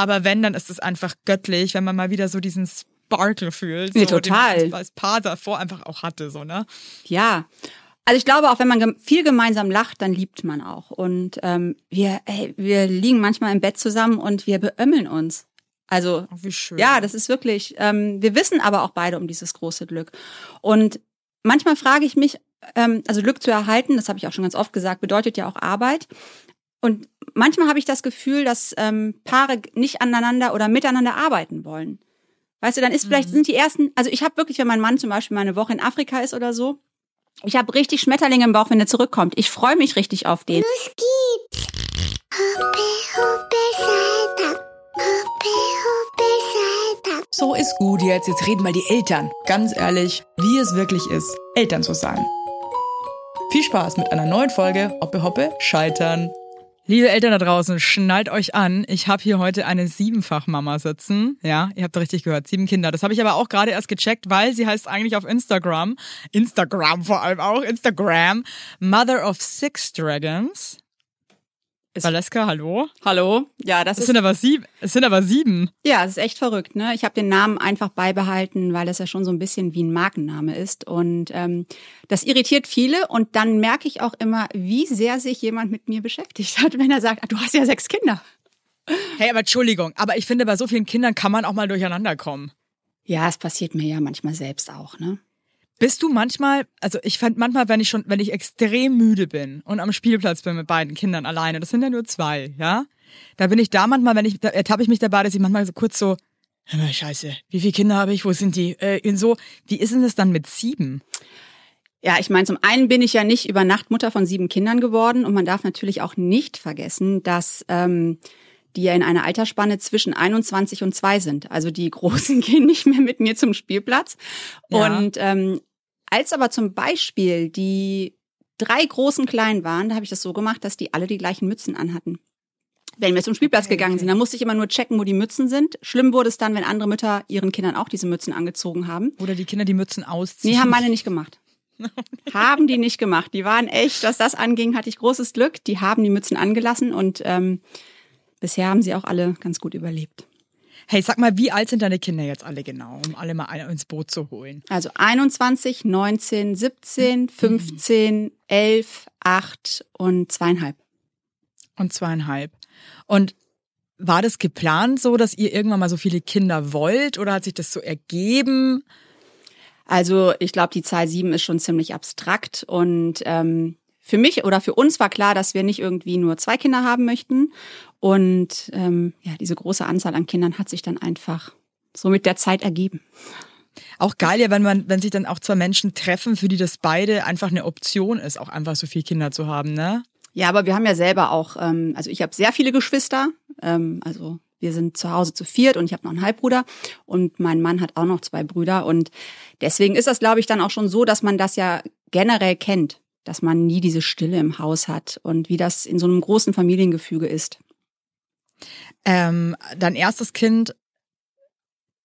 Aber wenn, dann ist es einfach göttlich, wenn man mal wieder so diesen Sparkle fühlt. Nee, so, total. Den man als Paar davor einfach auch hatte, so, ne? Ja. Also ich glaube, auch wenn man viel gemeinsam lacht, dann liebt man auch. Und ähm, wir, ey, wir liegen manchmal im Bett zusammen und wir beömmeln uns. Also Oh, wie schön. ja, das ist wirklich. Ähm, wir wissen aber auch beide um dieses große Glück. Und manchmal frage ich mich, ähm, also Glück zu erhalten, das habe ich auch schon ganz oft gesagt, bedeutet ja auch Arbeit. Und manchmal habe ich das Gefühl, dass ähm, Paare nicht aneinander oder miteinander arbeiten wollen. Weißt du, dann ist vielleicht sind die ersten, also ich habe wirklich, wenn mein Mann zum Beispiel mal eine Woche in Afrika ist oder so, ich habe richtig Schmetterlinge im Bauch, wenn er zurückkommt. Ich freue mich richtig auf den. So ist gut jetzt. Jetzt reden mal die Eltern. Ganz ehrlich, wie es wirklich ist, Eltern zu sein. Viel Spaß mit einer neuen Folge Hoppe Hoppe Scheitern. Liebe Eltern da draußen, schnallt euch an. Ich habe hier heute eine Siebenfach-Mama sitzen. Ja, ihr habt richtig gehört, sieben Kinder. Das habe ich aber auch gerade erst gecheckt, weil sie heißt eigentlich auf Instagram, Instagram vor allem auch, Instagram, Mother of Six Dragons. Ist- Valeska, hallo? Hallo? Ja, das Es ist sind aber sieben. Es sind aber sieben. Ja, es ist echt verrückt. Ne? Ich habe den Namen einfach beibehalten, weil es ja schon so ein bisschen wie ein Markenname ist. Und ähm, das irritiert viele. Und dann merke ich auch immer, wie sehr sich jemand mit mir beschäftigt hat, wenn er sagt, ah, du hast ja sechs Kinder. Hey, aber Entschuldigung, aber ich finde, bei so vielen Kindern kann man auch mal durcheinander kommen. Ja, es passiert mir ja manchmal selbst auch. Ne? Bist du manchmal, also ich fand manchmal, wenn ich schon, wenn ich extrem müde bin und am Spielplatz bin mit beiden Kindern alleine, das sind ja nur zwei, ja? Da bin ich da manchmal, wenn ich, da ertappe ich mich dabei, dass ich manchmal so kurz so, hör mal, scheiße, wie viele Kinder habe ich, wo sind die? Äh, in so, wie ist denn das dann mit sieben? Ja, ich meine, zum einen bin ich ja nicht über Nacht Mutter von sieben Kindern geworden. Und man darf natürlich auch nicht vergessen, dass ähm, die ja in einer Altersspanne zwischen 21 und 2 sind. Also die Großen gehen nicht mehr mit mir zum Spielplatz. Ja. Und ähm, als aber zum Beispiel die drei großen Kleinen waren, da habe ich das so gemacht, dass die alle die gleichen Mützen anhatten. Wenn wir zum Spielplatz Okay, gegangen okay. sind, dann musste ich immer nur checken, wo die Mützen sind. Schlimm wurde es dann, wenn andere Mütter ihren Kindern auch diese Mützen angezogen haben. Oder die Kinder die Mützen ausziehen? Nee, haben meine nicht gemacht. haben die nicht gemacht. Die waren echt, was das anging, hatte ich großes Glück. Die haben die Mützen angelassen und ähm, bisher haben sie auch alle ganz gut überlebt. Hey, sag mal, wie alt sind deine Kinder jetzt alle genau, um alle mal ins Boot zu holen? Also 21, 19, 17, 15, 11, 8 und zweieinhalb. Und zweieinhalb. Und war das geplant so, dass ihr irgendwann mal so viele Kinder wollt oder hat sich das so ergeben? Also ich glaube, die Zahl sieben ist schon ziemlich abstrakt und ähm, für mich oder für uns war klar, dass wir nicht irgendwie nur zwei Kinder haben möchten. Und ähm, ja, diese große Anzahl an Kindern hat sich dann einfach so mit der Zeit ergeben. Auch geil ja, wenn man, wenn sich dann auch zwei Menschen treffen, für die das beide einfach eine Option ist, auch einfach so viele Kinder zu haben, ne? Ja, aber wir haben ja selber auch, ähm, also ich habe sehr viele Geschwister, ähm, also wir sind zu Hause zu viert und ich habe noch einen Halbbruder und mein Mann hat auch noch zwei Brüder und deswegen ist das, glaube ich, dann auch schon so, dass man das ja generell kennt, dass man nie diese Stille im Haus hat und wie das in so einem großen Familiengefüge ist. Ähm, dein erstes Kind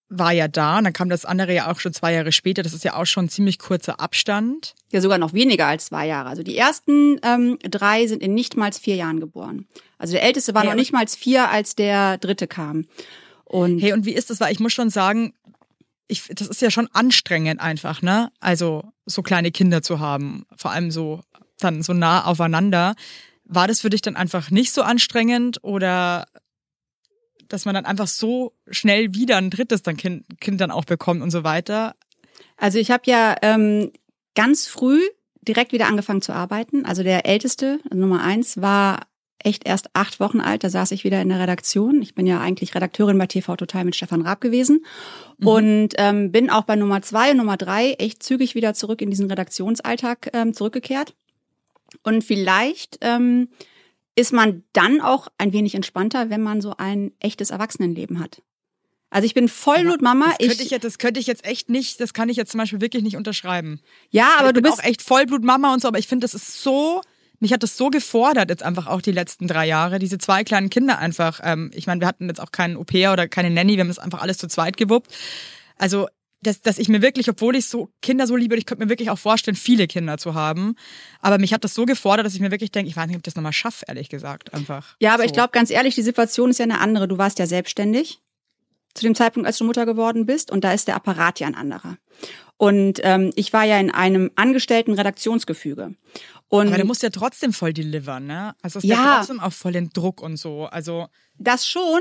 war ja da, und dann kam das andere ja auch schon zwei Jahre später. Das ist ja auch schon ein ziemlich kurzer Abstand. Ja, sogar noch weniger als zwei Jahre. Also die ersten ähm, drei sind in nicht mal vier Jahren geboren. Also der älteste war Hey, noch nicht mal vier, als der dritte kam. Und Hey, und wie ist das? Weil ich muss schon sagen, ich, das ist ja schon anstrengend einfach, ne? Also so kleine Kinder zu haben, vor allem so dann so nah aufeinander. War das für dich dann einfach nicht so anstrengend oder dass man dann einfach so schnell wieder ein drittes dann kind, kind dann auch bekommt und so weiter? Also ich habe ja ähm, ganz früh direkt wieder angefangen zu arbeiten. Also der älteste, Nummer eins, war echt erst acht Wochen alt. Da saß ich wieder in der Redaktion. Ich bin ja eigentlich Redakteurin bei TV Total mit Stefan Raab gewesen und ähm, bin auch bei Nummer zwei und Nummer drei echt zügig wieder zurück in diesen Redaktionsalltag ähm, zurückgekehrt. Und vielleicht ähm, ist man dann auch ein wenig entspannter, wenn man so ein echtes Erwachsenenleben hat. Also ich bin Vollblutmama. Das könnte ich, jetzt, das könnte ich jetzt echt nicht, das kann ich jetzt zum Beispiel wirklich nicht unterschreiben. ja, aber ich du bin bist auch echt Vollblutmama und so, aber ich finde, das ist so, mich hat das so gefordert jetzt einfach auch die letzten drei Jahre, diese zwei kleinen Kinder einfach. Ähm, ich meine, wir hatten jetzt auch keinen Au-pair oder keine Nanny, wir haben das einfach alles zu zweit gewuppt. Also dass, dass ich mir wirklich, obwohl ich so Kinder so liebe, ich könnte mir wirklich auch vorstellen, viele Kinder zu haben. Aber mich hat das so gefordert, dass ich mir wirklich denke, ich weiß nicht, ob ich das nochmal schaffe, ehrlich gesagt, einfach. Ja, aber so. ich glaube ganz ehrlich, die Situation ist ja eine andere. Du warst ja selbstständig zu dem Zeitpunkt, als du Mutter geworden bist, und da ist der Apparat ja ein anderer. Und ähm, ich war ja in einem angestellten Redaktionsgefüge. Und aber du musst ja trotzdem voll delivern, ne? Also es ist ja, Ja. trotzdem auch voll den Druck und so. Also Das schon,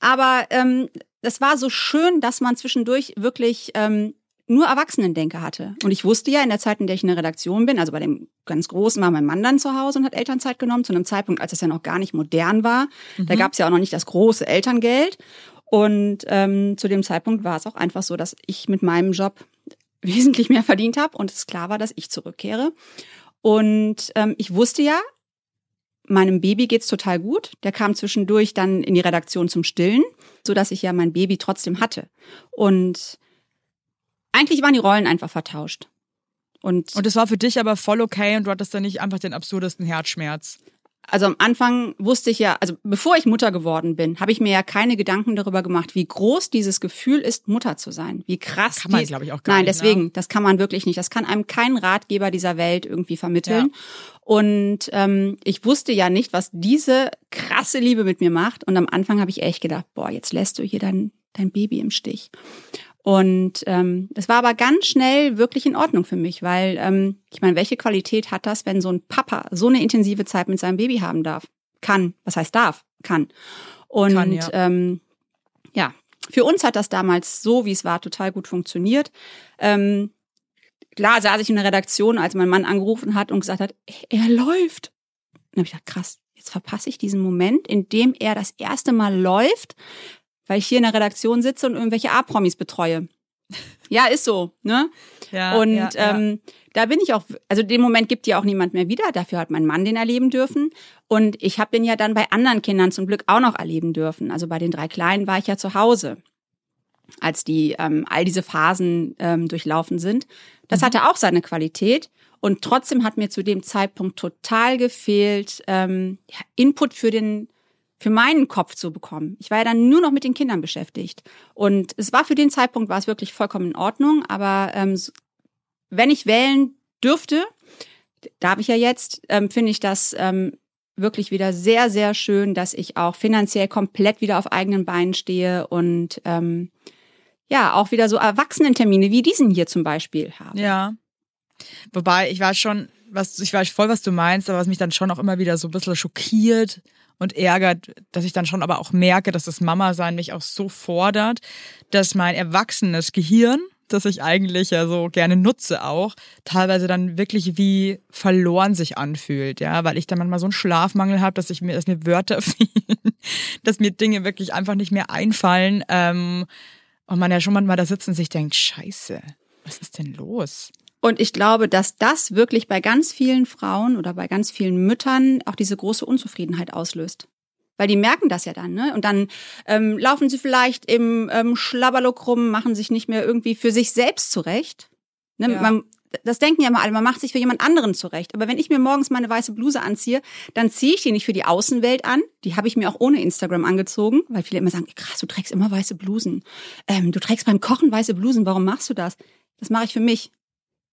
aber ähm, das war so schön, dass man zwischendurch wirklich ähm, nur Erwachsenendenker hatte. Und ich wusste ja in der Zeit, in der ich in der Redaktion bin, also bei dem ganz Großen war mein Mann dann zu Hause und hat Elternzeit genommen, zu einem Zeitpunkt, als es ja noch gar nicht modern war. Da gab es ja auch noch nicht das große Elterngeld. Und ähm, zu dem Zeitpunkt war es auch einfach so, dass ich mit meinem Job wesentlich mehr verdient habe und es klar war, dass ich zurückkehre. Und ähm, ich wusste ja, meinem Baby geht's total gut. Der kam zwischendurch dann in die Redaktion zum Stillen, so dass ich ja mein Baby trotzdem hatte. Und eigentlich waren die Rollen einfach vertauscht. Und, Und es war für dich aber voll okay und du hattest dann nicht einfach den absurdesten Herzschmerz. Also am Anfang wusste ich ja, also bevor ich Mutter geworden bin, habe ich mir ja keine Gedanken darüber gemacht, wie groß dieses Gefühl ist, Mutter zu sein. Wie krass. Kann man, glaube ich, auch gar Nein, nicht, deswegen, ne? das kann man wirklich nicht. Das kann einem kein Ratgeber dieser Welt irgendwie vermitteln. Und ähm, ich wusste ja nicht, was diese krasse Liebe mit mir macht. Und am Anfang habe ich echt gedacht, boah, jetzt lässt du hier dein, dein Baby im Stich. Und ähm, das war aber ganz schnell wirklich in Ordnung für mich, weil ähm, ich meine, welche Qualität hat das, wenn so ein Papa so eine intensive Zeit mit seinem Baby haben darf? Kann. Was heißt darf? Kann. Und Kann, ja. ähm, ja, für uns hat das damals so, wie es war, total gut funktioniert. Ähm, klar saß ich in der Redaktion, als mein Mann angerufen hat und gesagt hat, er läuft. Dann habe ich gedacht, krass, jetzt verpasse ich diesen Moment, in dem er das erste Mal läuft, weil ich hier in der Redaktion sitze und irgendwelche A-Promis betreue. Ja, ist so, ne? Ja, und ja, ja. Ähm, da bin ich auch, also den Moment gibt ja auch niemand mehr wieder. Dafür hat mein Mann den erleben dürfen. Und ich habe den ja dann bei anderen Kindern zum Glück auch noch erleben dürfen. Also bei den drei Kleinen war ich ja zu Hause, als die ähm, all diese Phasen ähm, durchlaufen sind. Das Mhm. hatte auch seine Qualität. Und trotzdem hat mir zu dem Zeitpunkt total gefehlt, ähm, ja, Input für den für meinen Kopf zu bekommen. Ich war ja dann nur noch mit den Kindern beschäftigt. Und es war für den Zeitpunkt war es wirklich vollkommen in Ordnung. Aber ähm, wenn ich wählen dürfte, darf ich ja jetzt, ähm, finde ich das ähm, wirklich wieder sehr, sehr schön, dass ich auch finanziell komplett wieder auf eigenen Beinen stehe und ähm, ja, auch wieder so Erwachsenentermine wie diesen hier zum Beispiel habe. Ja. Wobei, ich weiß schon, was, ich weiß voll, was du meinst, aber was mich dann schon auch immer wieder so ein bisschen schockiert und ärgert, dass ich dann schon aber auch merke, dass das Mama-Sein mich auch so fordert, dass mein erwachsenes Gehirn, das ich eigentlich ja so gerne nutze auch, teilweise dann wirklich wie verloren sich anfühlt, ja, weil ich dann manchmal so einen Schlafmangel habe, dass ich mir, dass mir Wörter fehlen, dass mir Dinge wirklich einfach nicht mehr einfallen, ähm, und man ja schon manchmal da sitzt und sich denkt, scheiße, was ist denn los? Und ich glaube, dass das wirklich bei ganz vielen Frauen oder bei ganz vielen Müttern auch diese große Unzufriedenheit auslöst. Weil die merken das ja dann, ne? Und dann ähm, laufen sie vielleicht im ähm, Schlabberlook rum, machen sich nicht mehr irgendwie für sich selbst zurecht. Ne? Ja. Man, das denken ja immer alle, man macht sich für jemand anderen zurecht. Aber wenn ich mir morgens meine weiße Bluse anziehe, dann ziehe ich die nicht für die Außenwelt an. Die habe ich mir auch ohne Instagram angezogen, weil viele immer sagen, krass, du trägst immer weiße Blusen. Ähm, du trägst beim Kochen weiße Blusen, warum machst du das? Das mache ich für mich.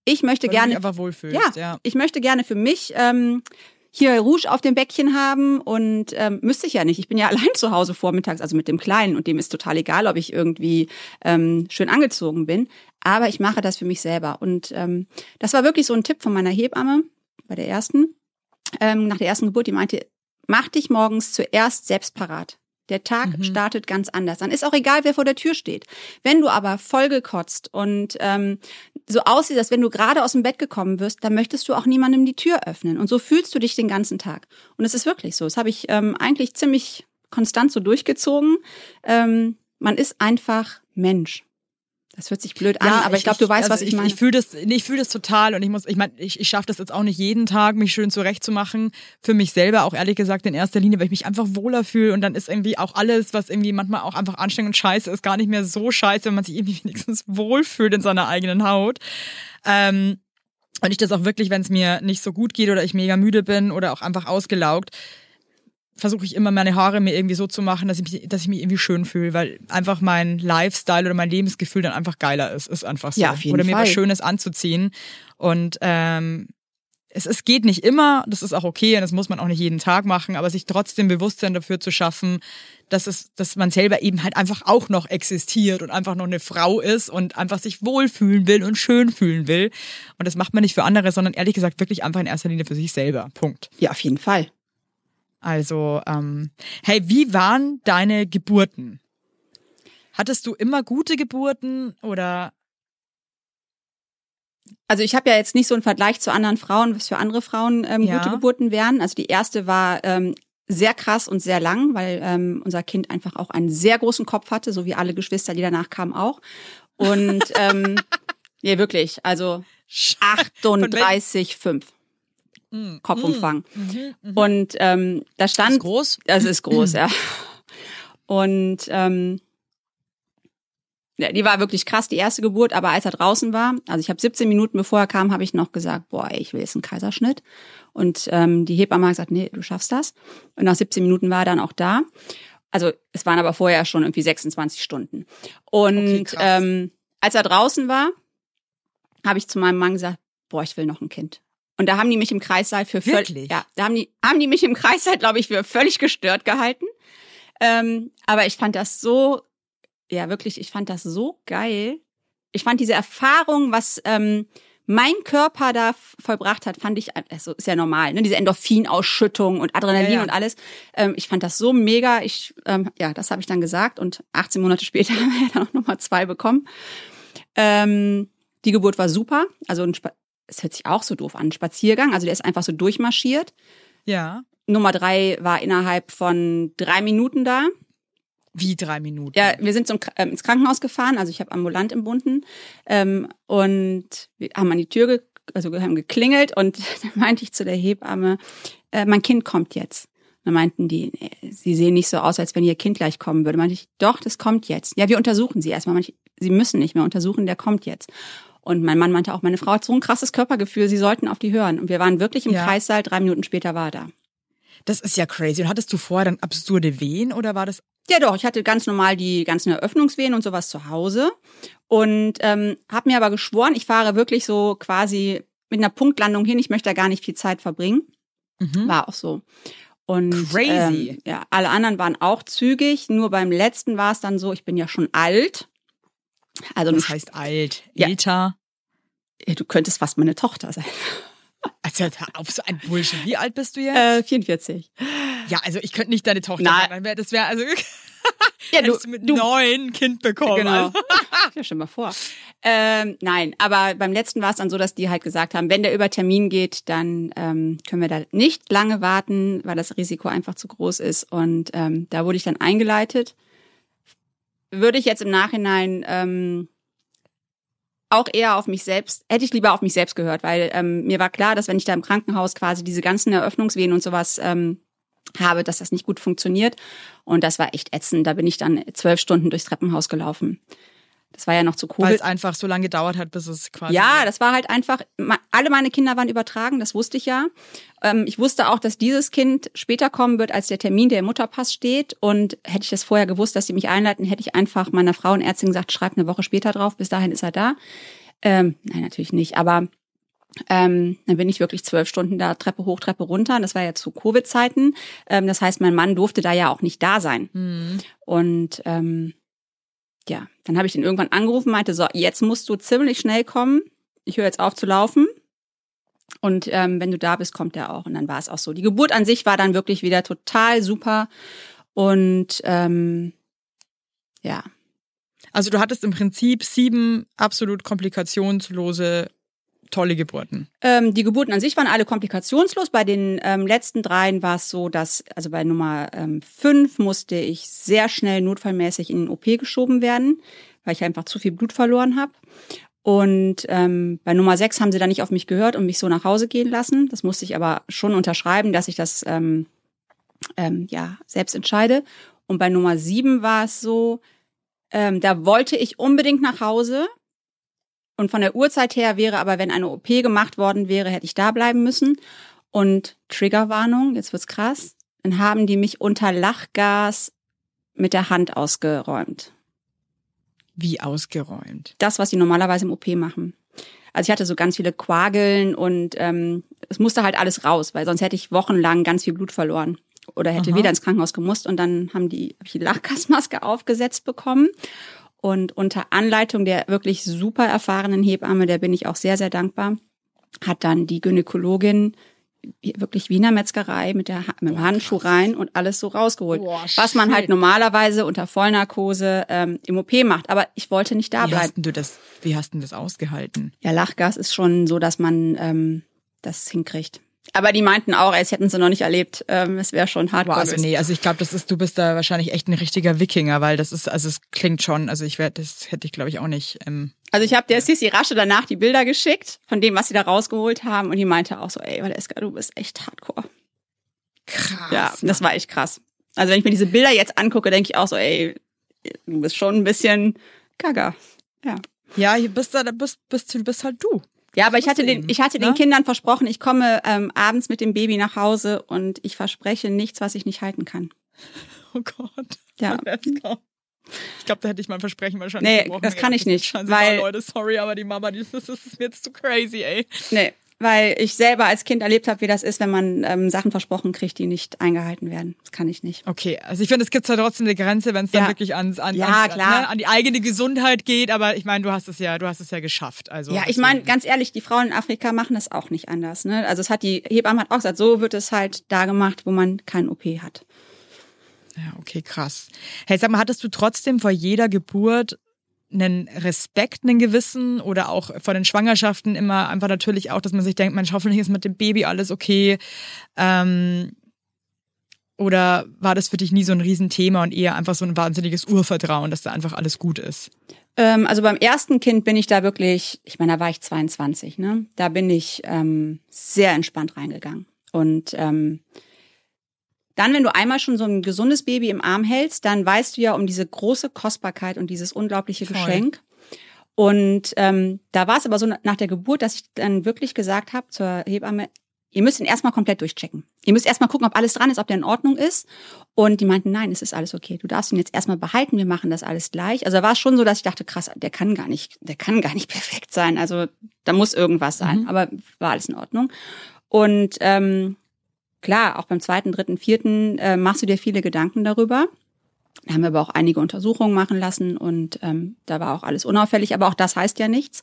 Ich möchte Weil du gerne dich einfach wohlfühlst, ja, ja. ich möchte gerne für mich ähm, hier Rouge auf dem Bäckchen haben und ähm, müsste ich ja nicht. Ich bin ja allein zu Hause vormittags, also mit dem Kleinen und dem ist total egal, ob ich irgendwie ähm, schön angezogen bin. Aber ich mache das für mich selber. Und ähm, das war wirklich so ein Tipp von meiner Hebamme bei der ersten, ähm, nach der ersten Geburt, die meinte, mach dich morgens zuerst selbst parat. Der Tag Mhm. startet ganz anders. Dann ist auch egal, wer vor der Tür steht. Wenn du aber vollgekotzt und ähm, so aussieht, als wenn du gerade aus dem Bett gekommen wirst, dann möchtest du auch niemandem die Tür öffnen. Und so fühlst du dich den ganzen Tag. Und es ist wirklich so. Das habe ich ähm, eigentlich ziemlich konstant so durchgezogen. Ähm, man ist einfach Mensch. Das hört sich blöd an, aber ich glaube, du weißt, also was ich meine. Ich fühle das, nee, ich fühle das total und ich muss, ich meine, ich, ich schaffe das jetzt auch nicht jeden Tag, mich schön zurechtzumachen. Für mich selber auch ehrlich gesagt in erster Linie, weil ich mich einfach wohler fühle und dann ist irgendwie auch alles, was irgendwie manchmal auch einfach anstrengend und scheiße ist, gar nicht mehr so scheiße, wenn man sich irgendwie wenigstens wohlfühlt in seiner eigenen Haut. Ähm, und ich das auch wirklich, wenn es mir nicht so gut geht oder ich mega müde bin oder auch einfach ausgelaugt, versuche ich immer meine Haare mir irgendwie so zu machen, dass ich mich, dass ich mich irgendwie schön fühle, weil einfach mein Lifestyle oder mein Lebensgefühl dann einfach geiler ist. Ist einfach so. Ja, auf jeden oder mir Fall. was Schönes anzuziehen. Und ähm, es, es geht nicht immer, das ist auch okay und das muss man auch nicht jeden Tag machen, aber sich trotzdem Bewusstsein dafür zu schaffen, dass es, dass man selber eben halt einfach auch noch existiert und einfach noch eine Frau ist und einfach sich wohlfühlen will und schön fühlen will. Und das macht man nicht für andere, sondern ehrlich gesagt wirklich einfach in erster Linie für sich selber. Punkt. Ja, auf jeden Fall. Also, ähm, hey, wie waren deine Geburten? Hattest du immer gute Geburten oder Also ich habe ja jetzt nicht so einen Vergleich zu anderen Frauen, was für andere Frauen ähm, Ja. gute Geburten wären. Also die erste war ähm, sehr krass und sehr lang, weil ähm, unser Kind einfach auch einen sehr großen Kopf hatte, so wie alle Geschwister, die danach kamen auch. Und ähm, nee, wirklich, also 38,5 Mm, Kopfumfang. mhm, mhm. Und ähm, da stand Ist groß? Das ist groß, ja. Und ähm, ja, die war wirklich krass, die erste Geburt, aber als er draußen war, also ich habe 17 Minuten bevor er kam, habe ich noch gesagt, boah, ey, ich will jetzt einen Kaiserschnitt. Und ähm, die Hebamme hat gesagt, nee, du schaffst das. Und nach 17 Minuten war er dann auch da. Also es waren aber vorher schon irgendwie 26 Stunden. Und Okay, ähm, als er draußen war, habe ich zu meinem Mann gesagt, boah, ich will noch ein Kind. Und da haben die mich im Kreissaal für völlig, ja, da haben die, haben die mich im Kreissaal, glaube ich, für völlig gestört gehalten. Ähm, aber ich fand das so, ja wirklich, ich fand das so geil. Ich fand diese Erfahrung, was ähm, mein Körper da vollbracht hat, fand ich, also ist ja normal, ne? diese Endorphinausschüttung und Adrenalin Ja, ja. und alles. Ähm, ich fand das so mega. Ich, ähm, ja, das habe ich dann gesagt und 18 Monate später haben wir dann auch Nummer zwei bekommen. Ähm, die Geburt war super. Also ein es hört sich auch so doof an, Spaziergang. Also der ist einfach so durchmarschiert. Ja. Nummer drei war innerhalb von drei Minuten da. Wie drei Minuten? Ja, wir sind zum, ähm, ins Krankenhaus gefahren, also ich habe ambulant im Bunden ähm, und wir haben an die Tür, ge also haben geklingelt und dann meinte ich zu der Hebamme, äh, mein Kind kommt jetzt. Dann meinten die, nee, sie sehen nicht so aus, als wenn ihr Kind gleich kommen würde. Meinte ich, doch, das kommt jetzt. Ja, wir untersuchen sie erstmal. Meinte ich, sie müssen nicht mehr untersuchen, der kommt jetzt. Und mein Mann meinte auch, meine Frau hat so ein krasses Körpergefühl, sie sollten auf die hören. Und wir waren wirklich im Ja. Kreissaal, drei Minuten später war er da. Das ist ja crazy. Und hattest du vorher dann absurde Wehen oder war das? Ja, doch. Ich hatte ganz normal die ganzen Eröffnungswehen und sowas zu Hause und ähm, habe mir aber geschworen, ich fahre wirklich so quasi mit einer Punktlandung hin. Ich möchte da gar nicht viel Zeit verbringen. Mhm. War auch so. Und Crazy. Ähm, ja, alle anderen waren auch zügig. Nur beim letzten war es dann so, ich bin ja schon alt. Also Das heißt alt, Ja. Älter. du könntest fast meine Tochter sein. Also auf so ein Bullshit. Wie alt bist du jetzt? Äh, 44. ja, also ich könnte nicht deine Tochter Nein. sein. Das wäre also Ja, hättest du mit neun ein Kind bekommen. Genau. Also. Ja, stell mal vor. Ähm, nein, aber beim letzten war es dann so, dass die halt gesagt haben, wenn der über Termin geht, dann ähm, können wir da nicht lange warten, weil das Risiko einfach zu groß ist. Und ähm, da wurde ich dann eingeleitet. Würde ich jetzt im Nachhinein ähm, auch eher auf mich selbst, hätte ich lieber auf mich selbst gehört, weil ähm, mir war klar, dass wenn ich da im Krankenhaus quasi diese ganzen Eröffnungswehen und sowas ähm, habe, dass das nicht gut funktioniert. Und das war echt ätzend. Da bin ich dann zwölf Stunden durchs Treppenhaus gelaufen. Das war ja noch zu Weil Covid. es einfach so lange gedauert hat, bis es quasi. Ja, das war halt einfach, alle meine Kinder waren übertragen, das wusste ich ja. Ähm, ich wusste auch, dass dieses Kind später kommen wird, als der Termin, der im Mutterpass steht. Und hätte ich das vorher gewusst, dass sie mich einleiten, hätte ich einfach meiner Frauenärztin gesagt, schreib eine Woche später drauf, bis dahin ist er da. Ähm, nein, natürlich nicht, aber ähm, dann bin ich wirklich zwölf Stunden da Treppe hoch, Treppe runter. Das war ja zu Covid-Zeiten. Ähm, das heißt, mein Mann durfte da ja auch nicht da sein. Hm. Und ähm, ja, dann habe ich den irgendwann angerufen, meinte, so, jetzt musst du ziemlich schnell kommen. Ich höre jetzt auf zu laufen. Und ähm, wenn du da bist, kommt er auch. Und dann war es auch so. Die Geburt an sich war dann wirklich wieder total super. Und ähm, ja, Also du hattest im Prinzip sieben absolut komplikationslose, tolle Geburten. Ähm, die Geburten an sich waren alle komplikationslos. Bei den ähm, letzten dreien war es so, dass, also bei Nummer ähm, fünf musste ich sehr schnell notfallmäßig in den OP geschoben werden, weil ich einfach zu viel Blut verloren habe. Und ähm, bei Nummer sechs haben sie dann nicht auf mich gehört und mich so nach Hause gehen lassen. Das musste ich aber schon unterschreiben, dass ich das ähm, ähm, ja selbst entscheide. Und bei Nummer sieben war es so, ähm, da wollte ich unbedingt nach Hause. Und von der Uhrzeit her wäre aber, wenn eine OP gemacht worden wäre, hätte ich da bleiben müssen. Und Triggerwarnung, jetzt wird's krass. dann haben die mich unter Lachgas mit der Hand ausgeräumt. Wie ausgeräumt. Das, was sie normalerweise im OP machen. Also ich hatte so ganz viele Quageln und ähm, es musste halt alles raus, weil sonst hätte ich wochenlang ganz viel Blut verloren oder hätte Aha. wieder ins Krankenhaus gemusst und dann haben die hab ich die Lachgasmaske aufgesetzt bekommen und unter Anleitung der wirklich super erfahrenen Hebamme, der bin ich auch sehr sehr dankbar, hat dann die Gynäkologin wirklich Wiener Metzgerei mit, der, mit dem Handschuh rein und alles so rausgeholt. Boah, was man halt normalerweise unter Vollnarkose ähm, im OP macht. Aber ich wollte nicht da Wie bleiben. hast du das, wie hast denn das ausgehalten? Ja, Lachgas ist schon so, dass man ähm, das hinkriegt. Aber die meinten auch, es hätten sie noch nicht erlebt. Ähm, es wäre schon Boah, hardcore. also nee, also ich glaube, das ist, du bist da wahrscheinlich echt ein richtiger Wikinger, weil das ist, also es klingt schon, also ich werde, das hätte ich glaube ich auch nicht. Ähm, Also ich habe der Sissi Rasche danach die Bilder geschickt von dem, was sie da rausgeholt haben. Und die meinte auch so, ey, Valeska, du bist echt hardcore. krass. Ja, das war echt krass. Also wenn ich mir diese Bilder jetzt angucke, denke ich auch so, ey, du bist schon ein bisschen gaga. Ja. Ja, hier bist du, da bist, bist du bist halt du. Ja, aber ich hatte den, ich hatte den Kindern versprochen, ich komme ähm, abends mit dem Baby nach Hause und ich verspreche nichts, was ich nicht halten kann. Oh Gott. Ja. Ich glaube, da hätte ich mein Versprechen wahrscheinlich Nee, gebrochen. das kann ich nicht, weil- Leute, sorry, aber die Mama, die, das, ist mir jetzt zu crazy, ey. Nee, weil ich selber als Kind erlebt habe, wie das ist, wenn man ähm, Sachen versprochen kriegt, die nicht eingehalten werden. Das kann ich nicht. Okay, also ich finde, es gibt ja trotzdem eine Grenze, wenn es dann Ja. wirklich ans, an, Ja, ans, klar. Ne, an die eigene Gesundheit geht. Aber ich meine, du hast es ja, du hast es ja geschafft. Also Ja, ich meine, ganz ehrlich, die Frauen in Afrika machen das auch nicht anders. Ne? Also es hat die Hebamme hat auch gesagt, so wird es halt da gemacht, wo man kein OP hat. Ja, okay, krass. Hey, sag mal, hattest du trotzdem vor jeder Geburt einen Respekt, einen gewissen oder auch vor den Schwangerschaften immer einfach natürlich auch, dass man sich denkt, Mensch, hoffentlich ist mit dem Baby alles okay. Ähm, oder war das für dich nie so ein Riesenthema und eher einfach so ein wahnsinniges Urvertrauen, dass da einfach alles gut ist? Ähm, also beim ersten Kind bin ich da wirklich, ich meine, da war ich 22, ne? Da bin ich ähm, sehr entspannt reingegangen. Und ähm, dann, wenn du einmal schon so ein gesundes Baby im Arm hältst, dann weißt du ja um diese große Kostbarkeit und dieses unglaubliche Voll. Geschenk. Und ähm, da war es aber so nach der Geburt, dass ich dann wirklich gesagt habe zur Hebamme, ihr müsst ihn erstmal komplett durchchecken. Ihr müsst erstmal gucken, ob alles dran ist, ob der in Ordnung ist. Und die meinten, nein, es ist alles okay. Du darfst ihn jetzt erstmal behalten, wir machen das alles gleich. Also da war es schon so, dass ich dachte, krass, der kann gar nicht, der kann gar nicht perfekt sein. Also da muss irgendwas sein. Mhm. Aber war alles in Ordnung. Und ähm, klar, auch beim zweiten, dritten, vierten äh, machst du dir viele Gedanken darüber. Da haben wir aber auch einige Untersuchungen machen lassen und ähm, da war auch alles unauffällig, aber auch das heißt ja nichts.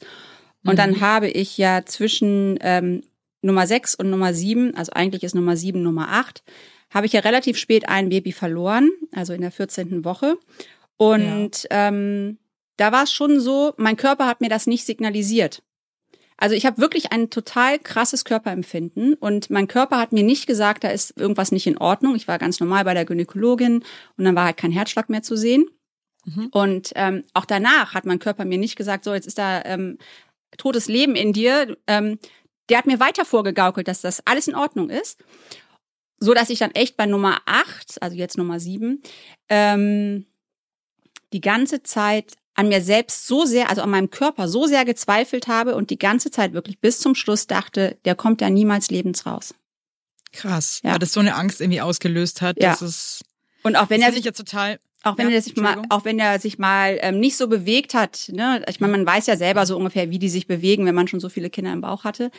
Und dann habe ich ja zwischen ähm, Nummer 6 und Nummer 7, also eigentlich ist Nummer 7 Nummer 8, habe ich ja relativ spät ein Baby verloren, also in der 14. Woche. Und ähm, da war es schon so, mein Körper hat mir das nicht signalisiert. Also ich habe wirklich ein total krasses Körperempfinden und mein Körper hat mir nicht gesagt, da ist irgendwas nicht in Ordnung. Ich war ganz normal bei der Gynäkologin und dann war halt kein Herzschlag mehr zu sehen. Mhm. Und ähm, auch danach hat mein Körper mir nicht gesagt, so jetzt ist da ähm, totes Leben in dir. Ähm, der hat mir weiter vorgegaukelt, dass das alles in Ordnung ist. So dass ich dann echt bei Nummer 8, also jetzt Nummer 7, ähm, die ganze Zeit an mir selbst so sehr, also an meinem Körper so sehr gezweifelt habe und die ganze Zeit wirklich bis zum Schluss dachte, der kommt da niemals lebens raus. Krass, Ja. weil das so eine Angst irgendwie ausgelöst hat. Ja. Das ist, Und auch wenn er sich ich jetzt total. Auch wenn Ja, er sich mal, auch wenn er sich mal ähm, nicht so bewegt hat, ne, ich meine, man weiß ja selber so ungefähr, wie die sich bewegen, wenn man schon so viele Kinder im Bauch hatte,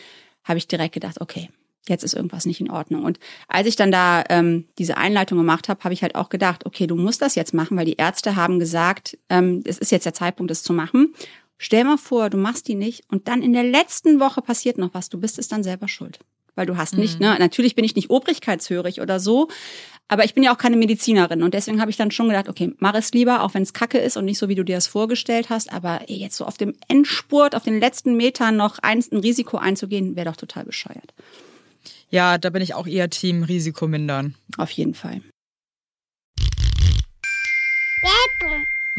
habe ich direkt gedacht, okay, jetzt ist irgendwas nicht in Ordnung. Und als ich dann da ähm, diese Einleitung gemacht habe, habe ich halt auch gedacht, okay, du musst das jetzt machen, weil die Ärzte haben gesagt, ähm, es ist jetzt der Zeitpunkt, es zu machen. Stell mal vor, du machst die nicht und dann in der letzten Woche passiert noch was. Du bist es dann selber schuld, weil du hast nicht. Ne, natürlich bin ich nicht obrigkeitshörig oder so, aber ich bin ja auch keine Medizinerin und deswegen habe ich dann schon gedacht, okay, mach es lieber, auch wenn es Kacke ist und nicht so, wie du dir das vorgestellt hast. Aber jetzt so auf dem Endspurt, auf den letzten Metern noch ein, ein Risiko einzugehen, wäre doch total bescheuert. Ja, da bin ich auch eher Team Risiko mindern. Auf jeden Fall.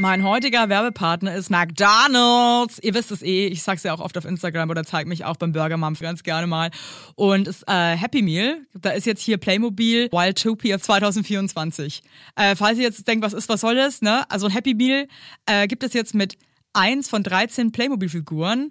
Mein heutiger Werbepartner ist McDonald's. Ihr wisst es eh, ich sag's ja auch oft auf Instagram oder zeig mich auch beim Burger Mom ganz gerne mal. Und es, äh, Happy Meal, da ist jetzt hier Playmobil Wildtopia 2024. Äh, falls ihr jetzt denkt, was ist, was soll das, ne? Also ein Happy Meal äh, gibt es jetzt mit eins von 13 Playmobil-Figuren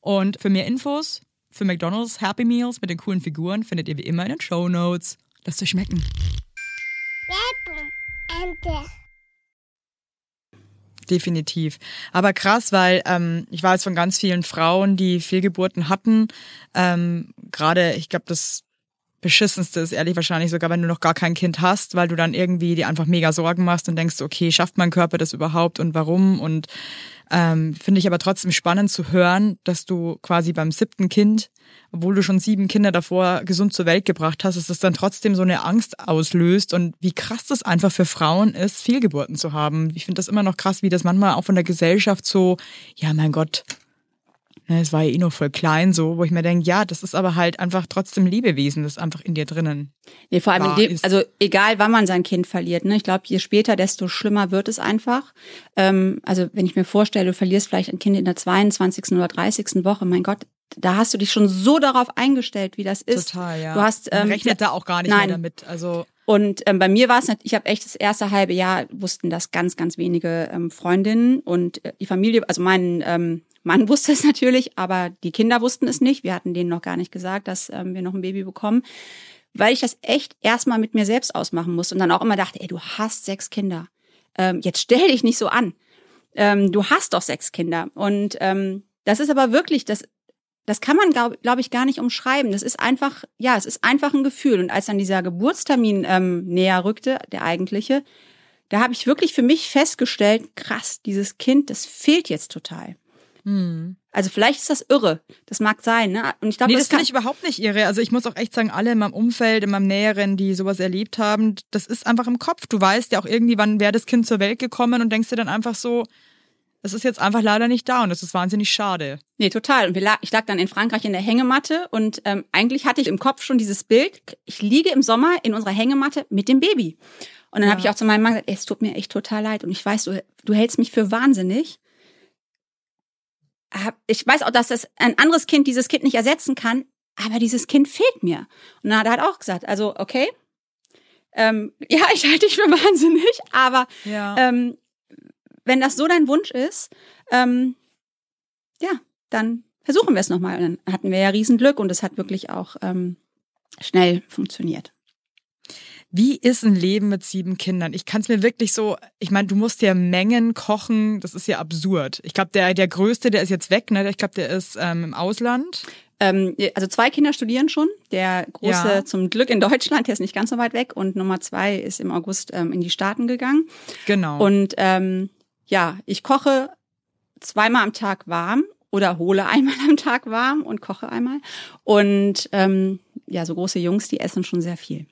Und für mehr Infos für McDonald's Happy Meals mit den coolen Figuren findet ihr wie immer in den Show Notes. Lasst euch schmecken. Definitiv. Aber krass, weil ähm, ich weiß von ganz vielen Frauen, die Fehlgeburten hatten. Ähm, Gerade, ich glaube, das beschissenste ist ehrlich wahrscheinlich sogar, wenn du noch gar kein Kind hast, weil du dann irgendwie dir einfach mega Sorgen machst und denkst, okay, schafft mein Körper das überhaupt und warum? Und ähm, finde ich aber trotzdem spannend zu hören, dass du quasi beim siebten Kind, obwohl du schon sieben Kinder davor gesund zur Welt gebracht hast, dass das dann trotzdem so eine Angst auslöst und wie krass das einfach für Frauen ist, Fehlgeburten zu haben. Ich finde das immer noch krass, wie das manchmal auch von der Gesellschaft so, ja mein Gott, es war ja eh noch voll klein so, wo ich mir denke, ja, das ist aber halt einfach trotzdem Lebewesen, das einfach in dir drinnen. Nee, vor allem, dem, also egal, wann man sein Kind verliert, ne? Ich glaube, je später, desto schlimmer wird es einfach. Ähm, also wenn ich mir vorstelle, du verlierst vielleicht ein Kind in der 22. oder 30. Woche, mein Gott, da hast du dich schon so darauf eingestellt, wie das ist. Total, ja. Du hast ähm, Man rechnet da auch gar nicht nein. mehr damit. Also und ähm, bei mir war es, ich habe echt das erste halbe Jahr wussten das ganz, ganz wenige ähm, Freundinnen und äh, die Familie, also mein ähm, Mann wusste es natürlich, aber die Kinder wussten es nicht. Wir hatten denen noch gar nicht gesagt, dass ähm, wir noch ein Baby bekommen, weil ich das echt erstmal mit mir selbst ausmachen musste und dann auch immer dachte, ey, du hast sechs Kinder. Ähm, jetzt stell dich nicht so an. Ähm, du hast doch sechs Kinder und ähm, das ist aber wirklich das das kann man, glaube glaub ich, gar nicht umschreiben. Das ist einfach, ja, es ist einfach ein Gefühl. Und als dann dieser Geburtstermin ähm, näher rückte, der eigentliche, da habe ich wirklich für mich festgestellt, krass, dieses Kind, das fehlt jetzt total. Hm. Also vielleicht ist das irre. Das mag sein, ne? Und ich glaube, nee, das, das finde ich überhaupt nicht irre. Also ich muss auch echt sagen, alle in meinem Umfeld, in meinem Näheren, die sowas erlebt haben, das ist einfach im Kopf. Du weißt ja auch irgendwie, wann wäre das Kind zur Welt gekommen und denkst dir dann einfach so, es ist jetzt einfach leider nicht da und das ist wahnsinnig schade. Nee, total. Und lag, ich lag dann in Frankreich in der Hängematte und ähm, eigentlich hatte ich im Kopf schon dieses Bild, ich liege im Sommer in unserer Hängematte mit dem Baby. Und dann ja. habe ich auch zu meinem Mann gesagt, ey, es tut mir echt total leid und ich weiß, du, du hältst mich für wahnsinnig. Ich weiß auch, dass das ein anderes Kind dieses Kind nicht ersetzen kann, aber dieses Kind fehlt mir. Und dann hat er halt auch gesagt, also okay, ähm, ja, ich halte dich für wahnsinnig, aber ja. ähm, wenn das so dein Wunsch ist, ähm, ja, dann versuchen wir es nochmal. Und dann hatten wir ja Riesenglück und es hat wirklich auch ähm, schnell funktioniert. Wie ist ein Leben mit sieben Kindern? Ich kann es mir wirklich so, ich meine, du musst ja Mengen kochen, das ist ja absurd. Ich glaube, der, der Größte, der ist jetzt weg, ne? Ich glaube, der ist ähm, im Ausland. Ähm, also zwei Kinder studieren schon. Der große ja. zum Glück in Deutschland, der ist nicht ganz so weit weg. Und Nummer zwei ist im August ähm, in die Staaten gegangen. Genau. Und ähm, ja, ich koche zweimal am Tag warm oder hole einmal am Tag warm und koche einmal. Und ähm, ja, so große Jungs, die essen schon sehr viel.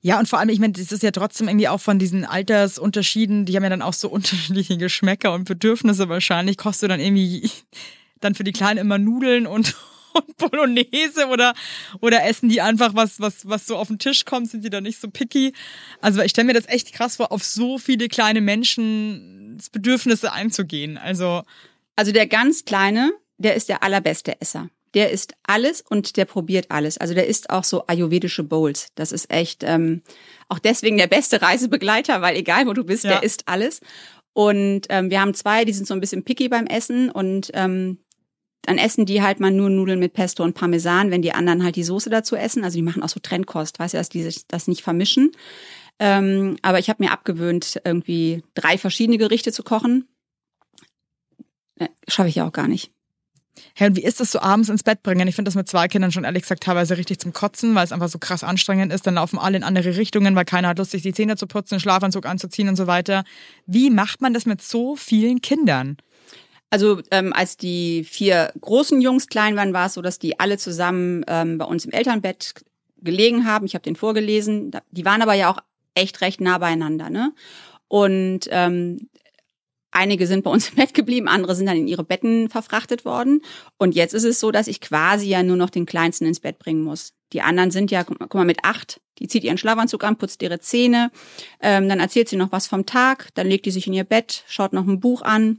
Ja, und vor allem, ich meine, das ist ja trotzdem irgendwie auch von diesen Altersunterschieden, die haben ja dann auch so unterschiedliche Geschmäcker und Bedürfnisse wahrscheinlich. Kochst du dann irgendwie dann für die Kleinen immer Nudeln und, und Bolognese oder, oder essen die einfach was, was, was so auf den Tisch kommt, sind die da nicht so picky? Also ich stelle mir das echt krass vor, auf so viele kleine Menschen Bedürfnisse einzugehen. Also, also der ganz Kleine, der ist der allerbeste Esser. Der isst alles und der probiert alles. Also der isst auch so ayurvedische Bowls. Das ist echt ähm, auch deswegen der beste Reisebegleiter, weil egal wo du bist, ja. der isst alles. Und ähm, wir haben zwei, die sind so ein bisschen picky beim Essen und ähm, dann essen die halt mal nur Nudeln mit Pesto und Parmesan, wenn die anderen halt die Soße dazu essen. Also die machen auch so Trendkost, weißt du, dass die das nicht vermischen. Ähm, aber ich habe mir abgewöhnt, irgendwie drei verschiedene Gerichte zu kochen. Äh, Schaffe ich ja auch gar nicht. Hey, und wie ist das so abends ins Bett bringen? Ich finde das mit zwei Kindern schon ehrlich gesagt teilweise richtig zum Kotzen, weil es einfach so krass anstrengend ist. Dann laufen alle in andere Richtungen, weil keiner hat Lust, sich die Zähne zu putzen, Schlafanzug anzuziehen und so weiter. Wie macht man das mit so vielen Kindern? Also ähm, als die vier großen Jungs klein waren, war es so, dass die alle zusammen ähm, bei uns im Elternbett gelegen haben. Ich habe den vorgelesen. Die waren aber ja auch echt recht nah beieinander. Ne? Und ähm, einige sind bei uns im Bett geblieben, andere sind dann in ihre Betten verfrachtet worden. Und jetzt ist es so, dass ich quasi ja nur noch den Kleinsten ins Bett bringen muss. Die anderen sind ja, guck mal, mit acht, die zieht ihren Schlafanzug an, putzt ihre Zähne, ähm, dann erzählt sie noch was vom Tag, dann legt die sich in ihr Bett, schaut noch ein Buch an,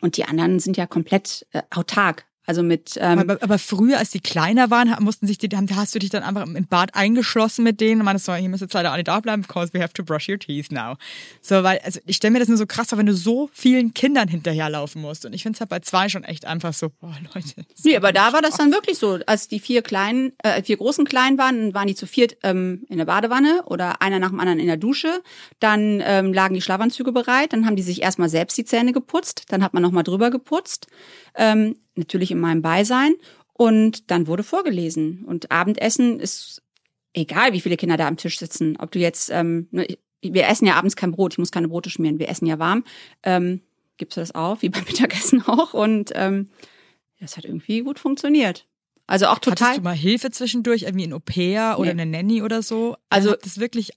und die anderen sind ja komplett äh, autark. Also mit. Ähm, aber, aber früher, als die kleiner waren, mussten sich die, hast du dich dann einfach im Bad eingeschlossen mit denen und meinst so, ihr müsst jetzt leider alle da bleiben, because we have to brush your teeth now. So, weil, also ich stelle mir das nur so krass vor, wenn du so vielen Kindern hinterherlaufen musst. Und ich finde es halt bei zwei schon echt einfach so, boah, Leute. Nee, aber da war das dann wirklich so. Als die vier kleinen, äh, vier großen klein waren, waren die zu viert ähm, in der Badewanne oder einer nach dem anderen in der Dusche. Dann ähm, lagen die Schlafanzüge bereit, dann haben die sich erstmal selbst die Zähne geputzt, dann hat man nochmal drüber geputzt. Ähm, natürlich in meinem Beisein. Und dann wurde vorgelesen. Und Abendessen ist egal, wie viele Kinder da am Tisch sitzen. Ob du jetzt, ähm, ne, wir essen ja abends kein Brot, ich muss keine Brote schmieren, wir essen ja warm. Ähm, gibst du das auch, wie beim Mittagessen auch. Und ähm, das hat irgendwie gut funktioniert. Also auch total. Hattest du mal Hilfe zwischendurch, irgendwie ein Au-pair oder nee. eine Nanny oder so? Also das wirklich.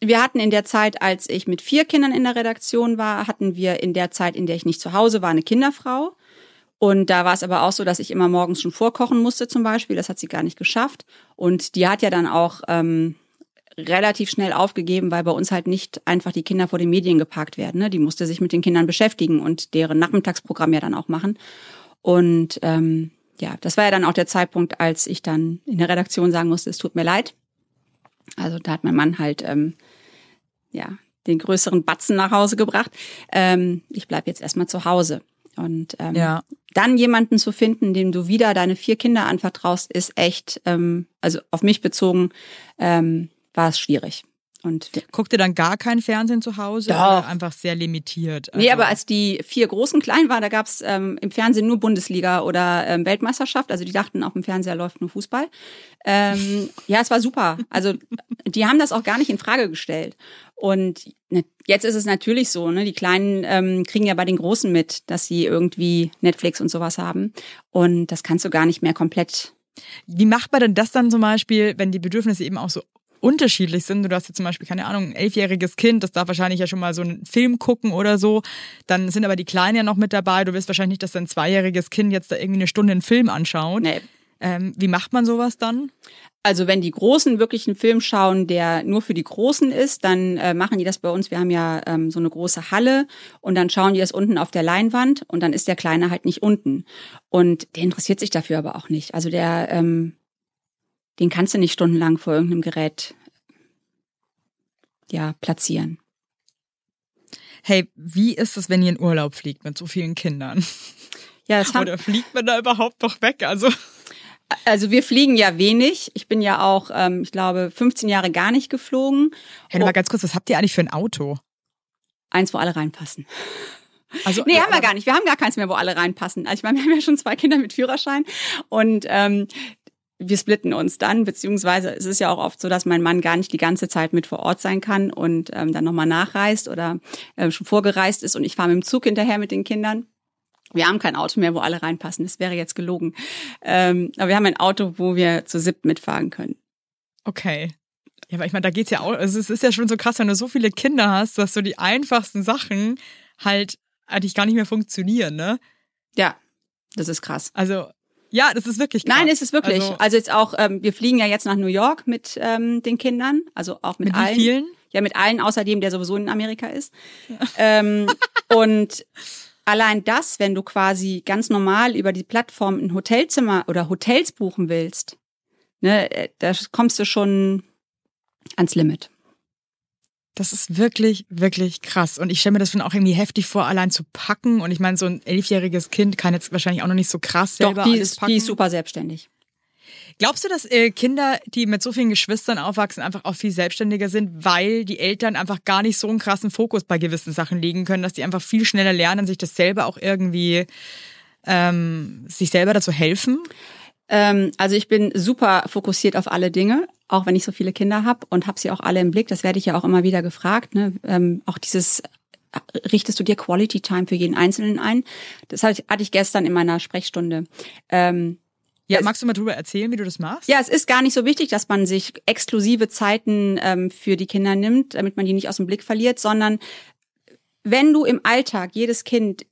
Wir hatten in der Zeit, als ich mit vier Kindern in der Redaktion war, hatten wir in der Zeit, in der ich nicht zu Hause war, eine Kinderfrau. Und da war es aber auch so, dass ich immer morgens schon vorkochen musste zum Beispiel. Das hat sie gar nicht geschafft. Und die hat ja dann auch ähm, relativ schnell aufgegeben, weil bei uns halt nicht einfach die Kinder vor den Medien geparkt werden. Ne? Die musste sich mit den Kindern beschäftigen und deren Nachmittagsprogramm ja dann auch machen. Und ähm, ja, das war ja dann auch der Zeitpunkt, als ich dann in der Redaktion sagen musste, es tut mir leid. Also da hat mein Mann halt ähm, ja den größeren Batzen nach Hause gebracht. Ähm, ich bleib jetzt erstmal zu Hause. Und ähm, ja. dann jemanden zu finden, dem du wieder deine vier Kinder anvertraust, ist echt, ähm, also auf mich bezogen, ähm, war es schwierig. Und Guckt ihr dann gar kein Fernsehen zu Hause? Doch. Einfach sehr limitiert? Also nee, aber als die vier Großen klein waren, da gab's ähm, im Fernsehen nur Bundesliga oder ähm, Weltmeisterschaft. Also die dachten, auf dem Fernseher läuft nur Fußball. Ähm, ja, es war super. Also die haben das auch gar nicht in Frage gestellt. Und ne, jetzt ist es natürlich so, ne, die Kleinen ähm, kriegen ja bei den Großen mit, dass sie irgendwie Netflix und sowas haben. Und das kannst du gar nicht mehr komplett wie macht man denn das dann zum Beispiel, wenn die Bedürfnisse eben auch so unterschiedlich sind. Du hast jetzt zum Beispiel, keine Ahnung, ein elfjähriges Kind, das darf wahrscheinlich ja schon mal so einen Film gucken oder so. Dann sind aber die Kleinen ja noch mit dabei. Du wirst wahrscheinlich nicht, dass dein zweijähriges Kind jetzt da irgendwie eine Stunde einen Film anschaut. Nee. Ähm, wie macht man sowas dann? Also wenn die Großen wirklich einen Film schauen, der nur für die Großen ist, dann äh, machen die das bei uns. Wir haben ja ähm, so eine große Halle und dann schauen die das unten auf der Leinwand und dann ist der Kleine halt nicht unten. Und der interessiert sich dafür aber auch nicht. Also der ähm, den kannst du nicht stundenlang vor irgendeinem Gerät ja, platzieren. Hey, wie ist es, wenn ihr in Urlaub fliegt mit so vielen Kindern? Ja, das haben Oder fliegt man da überhaupt noch weg? Also also wir fliegen ja wenig. Ich bin ja auch, ähm, ich glaube, 15 Jahre gar nicht geflogen. Hey, mal ganz kurz, was habt ihr eigentlich für ein Auto? Eins, wo alle reinpassen. Also, nee, haben wir gar nicht. Wir haben gar keins mehr, wo alle reinpassen. Also ich meine, wir haben ja schon zwei Kinder mit Führerschein und ähm, wir splitten uns dann, beziehungsweise es ist ja auch oft so, dass mein Mann gar nicht die ganze Zeit mit vor Ort sein kann und ähm, dann nochmal nachreist oder äh, schon vorgereist ist und ich fahre mit dem Zug hinterher mit den Kindern. Wir haben kein Auto mehr, wo alle reinpassen. Das wäre jetzt gelogen. Ähm, aber wir haben ein Auto, wo wir zu siebt mitfahren können. Okay. Ja, aber ich meine, da geht's ja auch, also es ist ja schon so krass, wenn du so viele Kinder hast, dass so die einfachsten Sachen halt eigentlich gar nicht mehr funktionieren, ne? Ja, das ist krass. Also ja, das ist wirklich krass. Nein, ist es wirklich. Also, also jetzt auch, ähm, wir fliegen ja jetzt nach New York mit ähm, den Kindern, also auch mit, mit allen. Wie vielen? Ja, mit allen, außer dem, der sowieso in Amerika ist. Ja. Ähm, und allein das, wenn du quasi ganz normal über die Plattform ein Hotelzimmer oder Hotels buchen willst, ne, äh, da kommst du schon ans Limit. Das ist wirklich, wirklich krass. Und ich stelle mir das schon auch irgendwie heftig vor, allein zu packen. Und ich meine, so ein elfjähriges Kind kann jetzt wahrscheinlich auch noch nicht so krass selber Doch, die alles ist, packen. Die ist super selbstständig. Glaubst du, dass äh, Kinder, die mit so vielen Geschwistern aufwachsen, einfach auch viel selbstständiger sind, weil die Eltern einfach gar nicht so einen krassen Fokus bei gewissen Sachen legen können, dass die einfach viel schneller lernen, sich das selber auch irgendwie ähm, sich selber dazu helfen? Ähm, also ich bin super fokussiert auf alle Dinge, auch wenn ich so viele Kinder habe und habe sie auch alle im Blick. Das werde ich ja auch immer wieder gefragt. Ne? Ähm, auch dieses richtest du dir Quality Time für jeden Einzelnen ein? Das hatte ich gestern in meiner Sprechstunde. Ähm, ja, magst du mal drüber erzählen, wie du das machst? Ja, es ist gar nicht so wichtig, dass man sich exklusive Zeiten ähm, für die Kinder nimmt, damit man die nicht aus dem Blick verliert, sondern wenn du im Alltag jedes Kind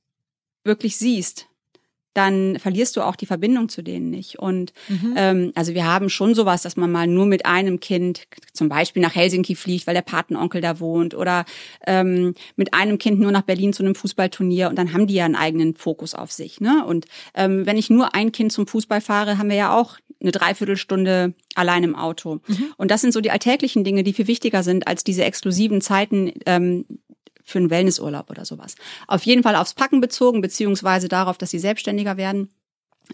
wirklich siehst, dann verlierst du auch die Verbindung zu denen nicht. Und mhm. ähm, also wir haben schon sowas, dass man mal nur mit einem Kind zum Beispiel nach Helsinki fliegt, weil der Patenonkel da wohnt, oder ähm, mit einem Kind nur nach Berlin zu einem Fußballturnier und dann haben die ja einen eigenen Fokus auf sich. Ne? Und ähm, wenn ich nur ein Kind zum Fußball fahre, haben wir ja auch eine Dreiviertelstunde allein im Auto. Mhm. Und das sind so die alltäglichen Dinge, die viel wichtiger sind als diese exklusiven Zeiten, ähm, für einen Wellnessurlaub oder sowas. Auf jeden Fall aufs Packen bezogen, beziehungsweise darauf, dass sie selbstständiger werden.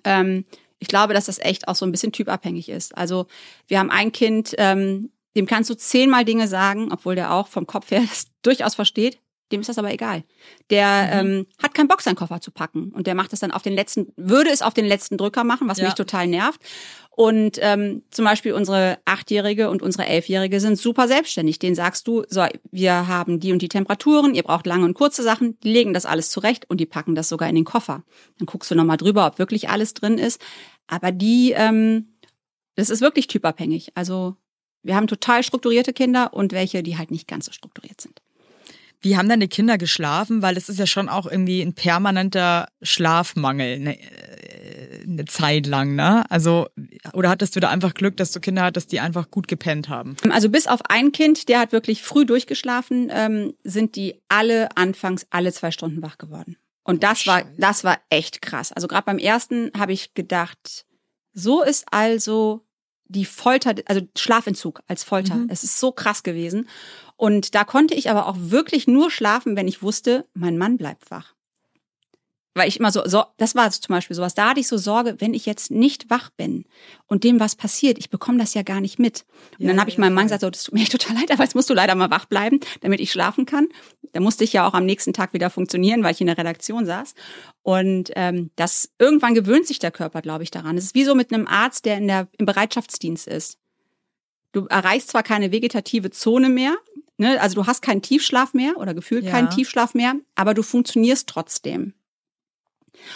Ähm, ich glaube, dass das echt auch so ein bisschen typabhängig ist. Also wir haben ein Kind, ähm, dem kannst du zehnmal Dinge sagen, obwohl der auch vom Kopf her das durchaus versteht. Dem ist das aber egal. Der mhm. ähm, hat keinen Bock, seinen Koffer zu packen. Und der macht das dann auf den letzten, würde es auf den letzten Drücker machen, was ja. mich total nervt. Und ähm, zum Beispiel unsere Achtjährige und unsere Elfjährige sind super selbstständig. Den sagst du, so, wir haben die und die Temperaturen, ihr braucht lange und kurze Sachen, die legen das alles zurecht und die packen das sogar in den Koffer. Dann guckst du nochmal drüber, ob wirklich alles drin ist. Aber die, ähm, das ist wirklich typabhängig. Also wir haben total strukturierte Kinder und welche, die halt nicht ganz so strukturiert sind. Wie haben deine Kinder geschlafen? Weil es ist ja schon auch irgendwie ein permanenter Schlafmangel eine, äh, eine Zeit lang, ne? Also, oder hattest du da einfach Glück, dass du Kinder hattest, die einfach gut gepennt haben? Also bis auf ein Kind, der hat wirklich früh durchgeschlafen, ähm, sind die alle anfangs alle zwei Stunden wach geworden. Und das war, das war echt krass. Also gerade beim ersten habe ich gedacht, so ist also die Folter, also Schlafentzug als Folter. Mhm. Es ist so krass gewesen. Und da konnte ich aber auch wirklich nur schlafen, wenn ich wusste, mein Mann bleibt wach. Weil ich immer so, so das war zum Beispiel sowas, da hatte ich so Sorge, wenn ich jetzt nicht wach bin und dem was passiert, ich bekomme das ja gar nicht mit. Und ja, dann habe ich meinem Mann gesagt, so, das tut mir total leid, aber jetzt musst du leider mal wach bleiben, damit ich schlafen kann. Da musste ich ja auch am nächsten Tag wieder funktionieren, weil ich in der Redaktion saß. Und ähm, das irgendwann gewöhnt sich der Körper, glaube ich, daran. Es ist wie so mit einem Arzt, der in der im Bereitschaftsdienst ist. Du erreichst zwar keine vegetative Zone mehr, ne, also du hast keinen Tiefschlaf mehr oder gefühlt ja. keinen Tiefschlaf mehr, aber du funktionierst trotzdem.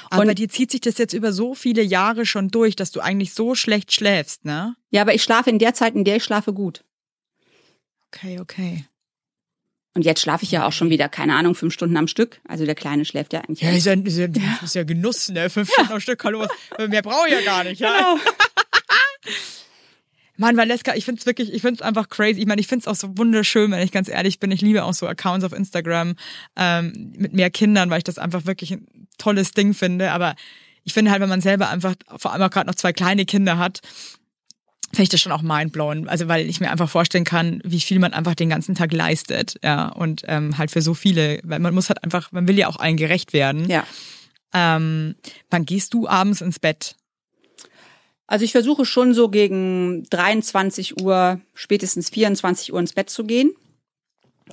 Aber und, dir zieht sich das jetzt über so viele Jahre schon durch, dass du eigentlich so schlecht schläfst, ne? Ja, aber ich schlafe in der Zeit, in der ich schlafe, gut. Okay, okay. Und jetzt schlafe ich ja auch schon wieder, keine Ahnung, fünf Stunden am Stück. Also der Kleine schläft ja eigentlich. Ja, ist ja, ist ja, ist ja Genuss, ne? Fünf Stunden am Stück, hallo. Mehr brauche ich ja gar nicht, ja. Genau. Mann, Valeska, ich find's wirklich, ich find's einfach crazy. Ich meine, ich find's auch so wunderschön, wenn ich ganz ehrlich bin. Ich liebe auch so Accounts auf Instagram ähm, mit mehr Kindern, weil ich das einfach wirklich ein tolles Ding finde. Aber ich finde halt, wenn man selber einfach, vor allem auch gerade noch zwei kleine Kinder hat, finde ich das schon auch mindblowing. Also weil ich mir einfach vorstellen kann, wie viel man einfach den ganzen Tag leistet, ja und ähm, halt für so viele, weil man muss halt einfach, man will ja auch allen gerecht werden. Ja. Ähm, wann gehst du abends ins Bett? Also ich versuche schon so gegen 23 Uhr, spätestens 24 Uhr ins Bett zu gehen.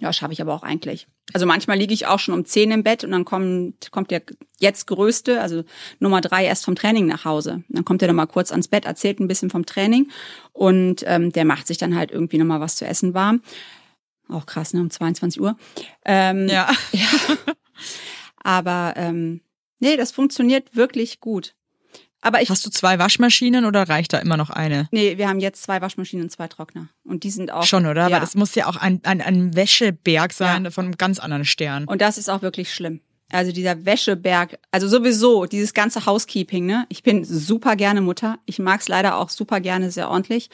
Ja, schaffe ich aber auch eigentlich. Also manchmal liege ich auch schon um 10 im Bett und dann kommt, kommt der jetzt größte, also Nummer drei, erst vom Training nach Hause. Dann kommt er nochmal kurz ans Bett, erzählt ein bisschen vom Training und ähm, der macht sich dann halt irgendwie nochmal was zu essen warm. Auch krass, ne, um 22 Uhr. Ähm, ja. ja. Aber ähm, nee, das funktioniert wirklich gut. Aber ich, Hast du zwei Waschmaschinen oder reicht da immer noch eine? Nee, wir haben jetzt zwei Waschmaschinen und zwei Trockner. Und die sind auch. Schon, oder? Ja. Aber das muss ja auch ein, ein, ein Wäscheberg sein von einem ganz anderen Stern. Und das ist auch wirklich schlimm. Also dieser Wäscheberg, also sowieso dieses ganze Housekeeping, ne? Ich bin super gerne Mutter. Ich mag's leider auch super gerne, sehr ordentlich.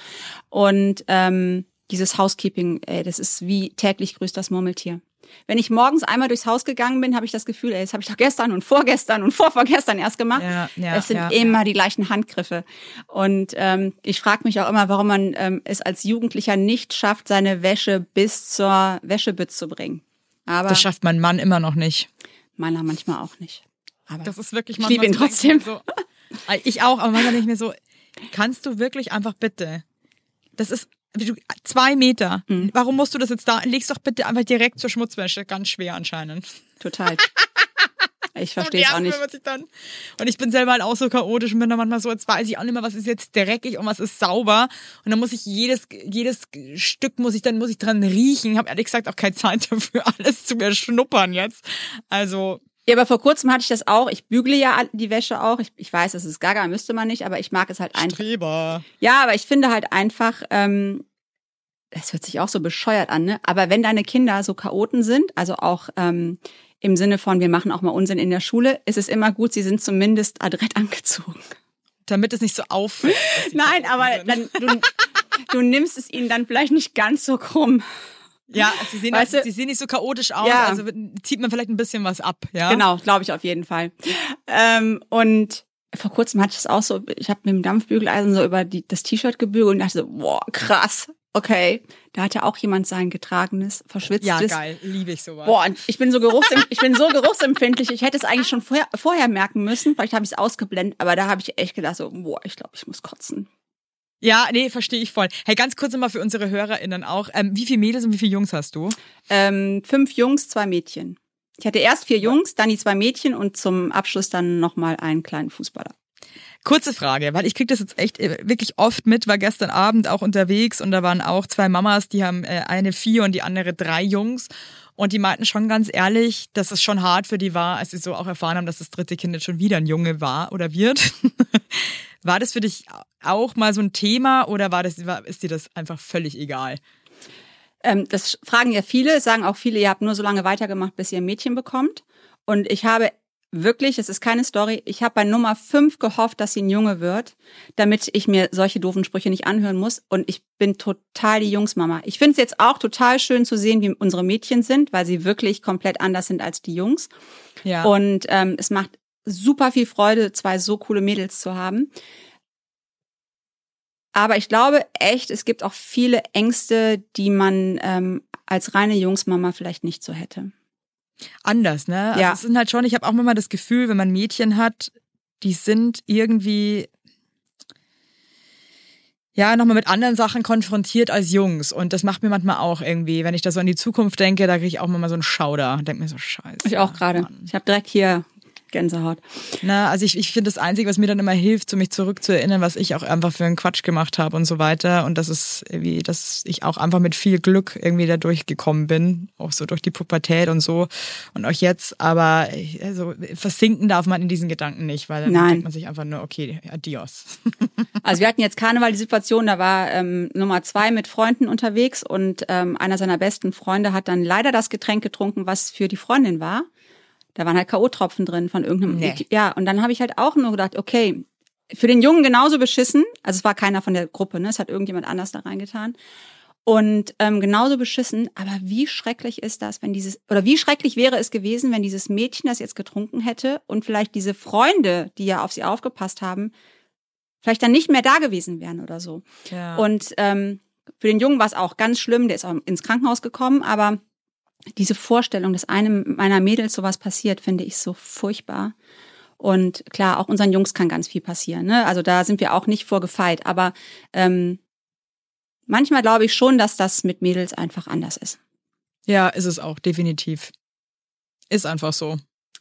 Und ähm, dieses Housekeeping, ey, das ist wie täglich grüßt das Murmeltier. Wenn ich morgens einmal durchs Haus gegangen bin, habe ich das Gefühl, ey, das habe ich doch gestern und vorgestern und vorvorgestern erst gemacht. Ja, ja, es sind ja, immer die gleichen Handgriffe. Und ähm, ich frage mich auch immer, warum man ähm, es als Jugendlicher nicht schafft, seine Wäsche bis zur Wäschebütze zu bringen. Aber das schafft mein Mann immer noch nicht. Meiner manchmal auch nicht. Aber das ist wirklich manchmal ich liebe ihn trotzdem. So, ich auch, aber manchmal nicht mehr so. Kannst du wirklich einfach bitte? Das ist zwei Meter. Mhm. Warum musst du das jetzt da? Leg's doch bitte einfach direkt zur Schmutzwäsche. Ganz schwer anscheinend. Total. Ich verstehe es auch nicht. Ich dann, und ich bin selber halt auch so chaotisch und bin dann manchmal so, jetzt weiß ich auch nicht mehr, was ist jetzt dreckig und was ist sauber. Und dann muss ich jedes, jedes Stück muss ich dann, muss ich dran riechen. Ich habe ehrlich gesagt auch keine Zeit dafür, alles zu erschnuppern jetzt. Also, ja, aber vor kurzem hatte ich das auch. Ich bügle ja die Wäsche auch. Ich, ich weiß, das ist gaga, müsste man nicht, aber ich mag es halt einfach. Streber. Ja, aber ich finde halt einfach, ähm, das hört sich auch so bescheuert an, ne? Aber wenn deine Kinder so Chaoten sind, also auch ähm, im Sinne von, wir machen auch mal Unsinn in der Schule, ist es immer gut, sie sind zumindest adrett angezogen. Damit es nicht so auffällt. Nein, aber dann, du, du nimmst es ihnen dann vielleicht nicht ganz so krumm. Ja, sie sehen, weißt du, sie sehen nicht so chaotisch aus, ja. also zieht man vielleicht ein bisschen was ab, ja. Genau, glaube ich auf jeden Fall. Ähm, und vor kurzem hatte ich es auch so, ich habe mit dem Dampfbügeleisen so über die, das T-Shirt gebügelt und dachte so, boah, krass, okay. Da hatte auch jemand sein getragenes, verschwitztes. Ja, geil, liebe ich sowas. Boah, ich bin so geruchsem ich bin so geruchsempfindlich. Ich hätte es eigentlich schon vorher, vorher merken müssen, vielleicht habe ich es ausgeblendet, aber da habe ich echt gedacht so, boah, ich glaube, ich muss kotzen. Ja, nee, verstehe ich voll. Hey, ganz kurz nochmal für unsere HörerInnen auch. Ähm, wie viele Mädels und wie viele Jungs hast du? Ähm, fünf Jungs, zwei Mädchen. Ich hatte erst vier Jungs, dann die zwei Mädchen und zum Abschluss dann nochmal einen kleinen Fußballer. Kurze Frage, weil ich krieg das jetzt echt äh, wirklich oft mit, war gestern Abend auch unterwegs und da waren auch zwei Mamas, die haben äh, eine vier und die andere drei Jungs. Und die meinten schon ganz ehrlich, dass es schon hart für die war, als sie so auch erfahren haben, dass das dritte Kind jetzt schon wieder ein Junge war oder wird. War das für dich auch mal so ein Thema oder war das, ist dir das einfach völlig egal? Ähm, das fragen ja viele, sagen auch viele, ihr habt nur so lange weitergemacht, bis ihr ein Mädchen bekommt. Und ich habe wirklich, es ist keine Story, ich habe bei Nummer 5 gehofft, dass sie ein Junge wird, damit ich mir solche doofen Sprüche nicht anhören muss. Und ich bin total die Jungsmama. Ich finde es jetzt auch total schön zu sehen, wie unsere Mädchen sind, weil sie wirklich komplett anders sind als die Jungs. Ja. Und ähm, es macht super viel Freude, zwei so coole Mädels zu haben. Aber ich glaube echt, es gibt auch viele Ängste, die man ähm, als reine Jungsmama vielleicht nicht so hätte. Anders, ne? Also ja. Es sind halt schon, ich habe auch immer das Gefühl, wenn man Mädchen hat, die sind irgendwie ja, nochmal mit anderen Sachen konfrontiert als Jungs. Und das macht mir manchmal auch irgendwie, wenn ich da so an die Zukunft denke, da kriege ich auch mal so einen Schauder und denke mir so, scheiße. Ich auch gerade. Ich habe direkt hier Gänsehaut. Na, also ich, ich finde das Einzige, was mir dann immer hilft, so mich zurückzuerinnern, was ich auch einfach für einen Quatsch gemacht habe und so weiter. Und das ist irgendwie, dass ich auch einfach mit viel Glück irgendwie da durchgekommen bin, auch so durch die Pubertät und so. Und auch jetzt, aber also versinken darf man in diesen Gedanken nicht, weil dann Nein. denkt man sich einfach nur, okay, adios. Also wir hatten jetzt Karneval die Situation, da war ähm, Nummer zwei mit Freunden unterwegs und ähm, einer seiner besten Freunde hat dann leider das Getränk getrunken, was für die Freundin war. Da waren halt K.O.-Tropfen drin von irgendeinem. Nee. Ja, und dann habe ich halt auch nur gedacht, okay, für den Jungen genauso beschissen. Also es war keiner von der Gruppe, ne? Es hat irgendjemand anders da reingetan. Und ähm, genauso beschissen, aber wie schrecklich ist das, wenn dieses, oder wie schrecklich wäre es gewesen, wenn dieses Mädchen das jetzt getrunken hätte und vielleicht diese Freunde, die ja auf sie aufgepasst haben, vielleicht dann nicht mehr da gewesen wären oder so. Ja. Und ähm, für den Jungen war es auch ganz schlimm, der ist auch ins Krankenhaus gekommen, aber diese Vorstellung, dass einem meiner Mädels sowas passiert, finde ich so furchtbar. Und klar, auch unseren Jungs kann ganz viel passieren. Ne? Also da sind wir auch nicht vorgefeit. Aber ähm, manchmal glaube ich schon, dass das mit Mädels einfach anders ist. Ja, ist es auch, definitiv. Ist einfach so.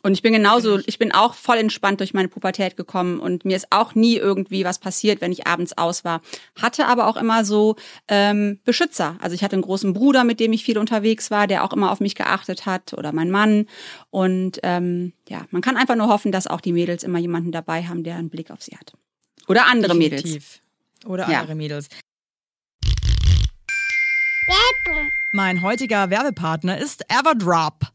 Und ich bin genauso, ich bin auch voll entspannt durch meine Pubertät gekommen und mir ist auch nie irgendwie was passiert, wenn ich abends aus war. Hatte aber auch immer so ähm, Beschützer. Also ich hatte einen großen Bruder, mit dem ich viel unterwegs war, der auch immer auf mich geachtet hat oder mein Mann. Und ähm, ja, man kann einfach nur hoffen, dass auch die Mädels immer jemanden dabei haben, der einen Blick auf sie hat. Oder andere Definitiv. Mädels. Oder andere ja. Mädels. Mein heutiger Werbepartner ist Everdrop.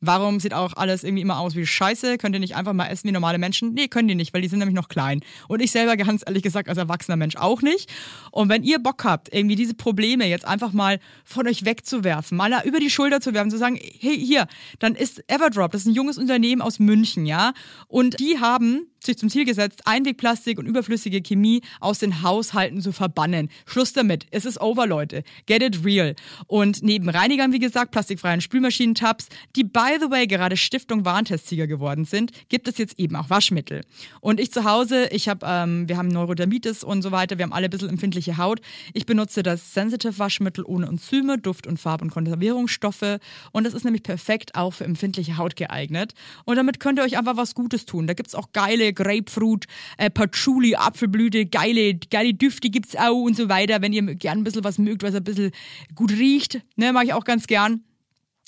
Warum sieht auch alles irgendwie immer aus wie Scheiße? Könnt ihr nicht einfach mal essen wie normale Menschen? Nee, können die nicht, weil die sind nämlich noch klein. Und ich selber ganz ehrlich gesagt als erwachsener Mensch auch nicht. Und wenn ihr Bock habt, irgendwie diese Probleme jetzt einfach mal von euch wegzuwerfen, mal über die Schulter zu werfen, zu sagen, hey, hier, dann ist Everdrop, das ist ein junges Unternehmen aus München, ja. Und die haben sich zum Ziel gesetzt, Einwegplastik und überflüssige Chemie aus den Haushalten zu verbannen. Schluss damit. Es ist over, Leute. Get it real. Und neben Reinigern, wie gesagt, plastikfreien Spülmaschinentabs, die by the way gerade Stiftung Warentestsieger geworden sind, gibt es jetzt eben auch Waschmittel. Und ich zu Hause, ich habe, ähm, wir haben Neurodermitis und so weiter, wir haben alle ein bisschen empfindliche Haut. Ich benutze das Sensitive Waschmittel ohne Enzyme, Duft und Farb- und Konservierungsstoffe. Und das ist nämlich perfekt auch für empfindliche Haut geeignet. Und damit könnt ihr euch einfach was Gutes tun. Da gibt es auch geile Grapefruit, äh, Patchouli, Apfelblüte, geile, geile Düfte gibt's auch und so weiter. Wenn ihr gern ein bisschen was mögt, was ein bisschen gut riecht, ne, mag ich auch ganz gern.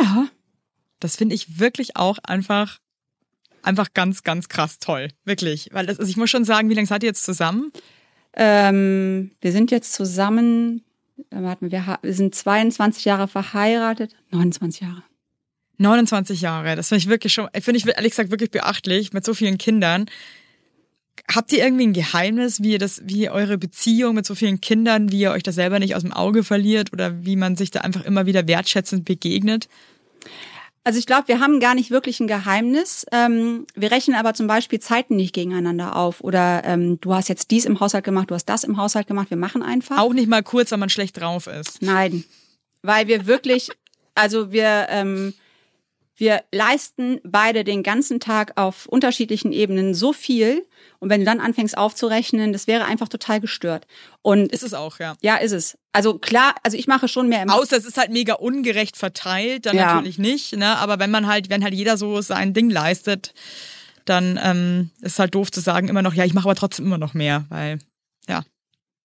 Ja. Das finde ich wirklich auch einfach, einfach ganz, ganz krass toll. Wirklich. Weil das, also ich muss schon sagen, wie lange seid ihr jetzt zusammen? Ähm, wir sind jetzt zusammen, äh, wir, wir sind 22 Jahre verheiratet, 29 Jahre. 29 Jahre. Das finde ich wirklich schon, finde ich ehrlich gesagt wirklich beachtlich mit so vielen Kindern. Habt ihr irgendwie ein Geheimnis, wie ihr das, wie ihr eure Beziehung mit so vielen Kindern, wie ihr euch das selber nicht aus dem Auge verliert oder wie man sich da einfach immer wieder wertschätzend begegnet? Also ich glaube, wir haben gar nicht wirklich ein Geheimnis. Ähm, wir rechnen aber zum Beispiel Zeiten nicht gegeneinander auf. Oder ähm, du hast jetzt dies im Haushalt gemacht, du hast das im Haushalt gemacht. Wir machen einfach. Auch nicht mal kurz, wenn man schlecht drauf ist. Nein, weil wir wirklich, also wir ähm, wir leisten beide den ganzen Tag auf unterschiedlichen Ebenen so viel. Und wenn du dann anfängst aufzurechnen, das wäre einfach total gestört. Und ist es auch, ja. Ja, ist es. Also klar, also ich mache schon mehr im Außer es ist halt mega ungerecht verteilt, dann ja. natürlich nicht. Ne? Aber wenn man halt, wenn halt jeder so sein Ding leistet, dann ähm, ist halt doof zu sagen immer noch, ja, ich mache aber trotzdem immer noch mehr, weil ja.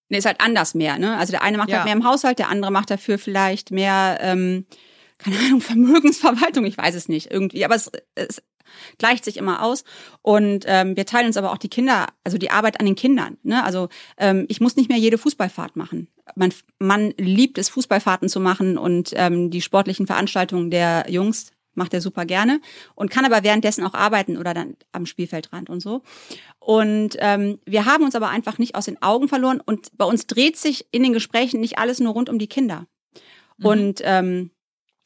Nee, ist halt anders mehr, ne? Also der eine macht ja. halt mehr im Haushalt, der andere macht dafür vielleicht mehr ähm, keine Ahnung, Vermögensverwaltung, ich weiß es nicht, irgendwie, aber es, es gleicht sich immer aus. Und ähm, wir teilen uns aber auch die Kinder, also die Arbeit an den Kindern. Ne? Also ähm, ich muss nicht mehr jede Fußballfahrt machen. Mein Mann liebt es, Fußballfahrten zu machen und ähm, die sportlichen Veranstaltungen der Jungs macht er super gerne und kann aber währenddessen auch arbeiten oder dann am Spielfeldrand und so. Und ähm, wir haben uns aber einfach nicht aus den Augen verloren und bei uns dreht sich in den Gesprächen nicht alles nur rund um die Kinder. Mhm. Und ähm,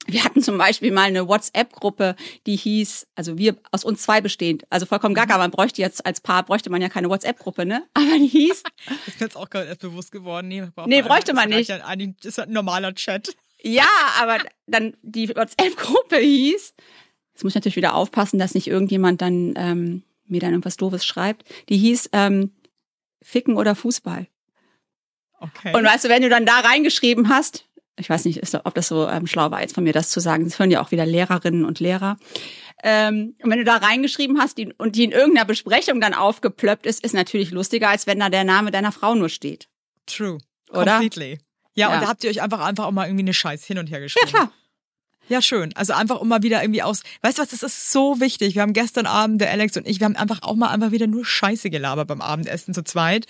wir hatten zum Beispiel mal eine WhatsApp-Gruppe, die hieß, also wir aus uns zwei bestehend, also vollkommen gaga, mhm. man bräuchte jetzt als Paar, bräuchte man ja keine WhatsApp-Gruppe, ne? Aber die hieß. Das ist mir jetzt auch gerade erst bewusst geworden. Nee, nee bräuchte man nicht. Das ist ein normaler Chat. Ja, aber dann die WhatsApp-Gruppe hieß, jetzt muss ich natürlich wieder aufpassen, dass nicht irgendjemand dann ähm, mir dann irgendwas Doofes schreibt, die hieß ähm, Ficken oder Fußball. Okay. Und weißt du, wenn du dann da reingeschrieben hast, ich weiß nicht, ob das so ähm, schlau war jetzt von mir, das zu sagen. Das hören ja auch wieder Lehrerinnen und Lehrer. Ähm, und wenn du da reingeschrieben hast die, und die in irgendeiner Besprechung dann aufgeplöppt ist, ist natürlich lustiger, als wenn da der Name deiner Frau nur steht. True. Oder? Completely. Ja, ja. und da habt ihr euch einfach einfach auch mal irgendwie eine Scheiß hin und her geschrieben. Ja, klar. Ja, schön. Also einfach um mal wieder irgendwie aus. Weißt du was, das ist so wichtig. Wir haben gestern Abend, der Alex und ich, wir haben einfach auch mal einfach wieder nur Scheiße gelabert beim Abendessen zu zweit.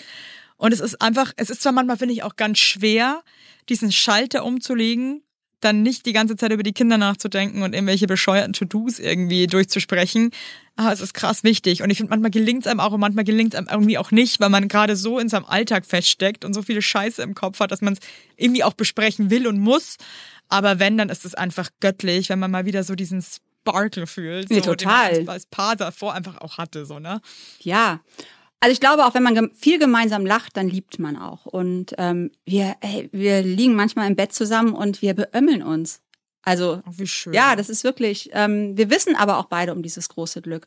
Und es ist einfach, es ist zwar manchmal, finde ich, auch ganz schwer, diesen Schalter umzulegen, dann nicht die ganze Zeit über die Kinder nachzudenken und irgendwelche bescheuerten To-Dos irgendwie durchzusprechen. Aber es ist krass wichtig. Und ich finde, manchmal gelingt es einem auch und manchmal gelingt es einem irgendwie auch nicht, weil man gerade so in seinem Alltag feststeckt und so viele Scheiße im Kopf hat, dass man es irgendwie auch besprechen will und muss. Aber wenn, dann ist es einfach göttlich, wenn man mal wieder so diesen Sparkle fühlt. Nee, total. Den man als Paar davor einfach auch hatte, so, ne? Ja. Also ich glaube, auch wenn man viel gemeinsam lacht, dann liebt man auch. Und ähm, wir, ey, wir liegen manchmal im Bett zusammen und wir beömmeln uns. Also oh, wie schön. ja, das ist wirklich. Ähm, wir wissen aber auch beide um dieses große Glück.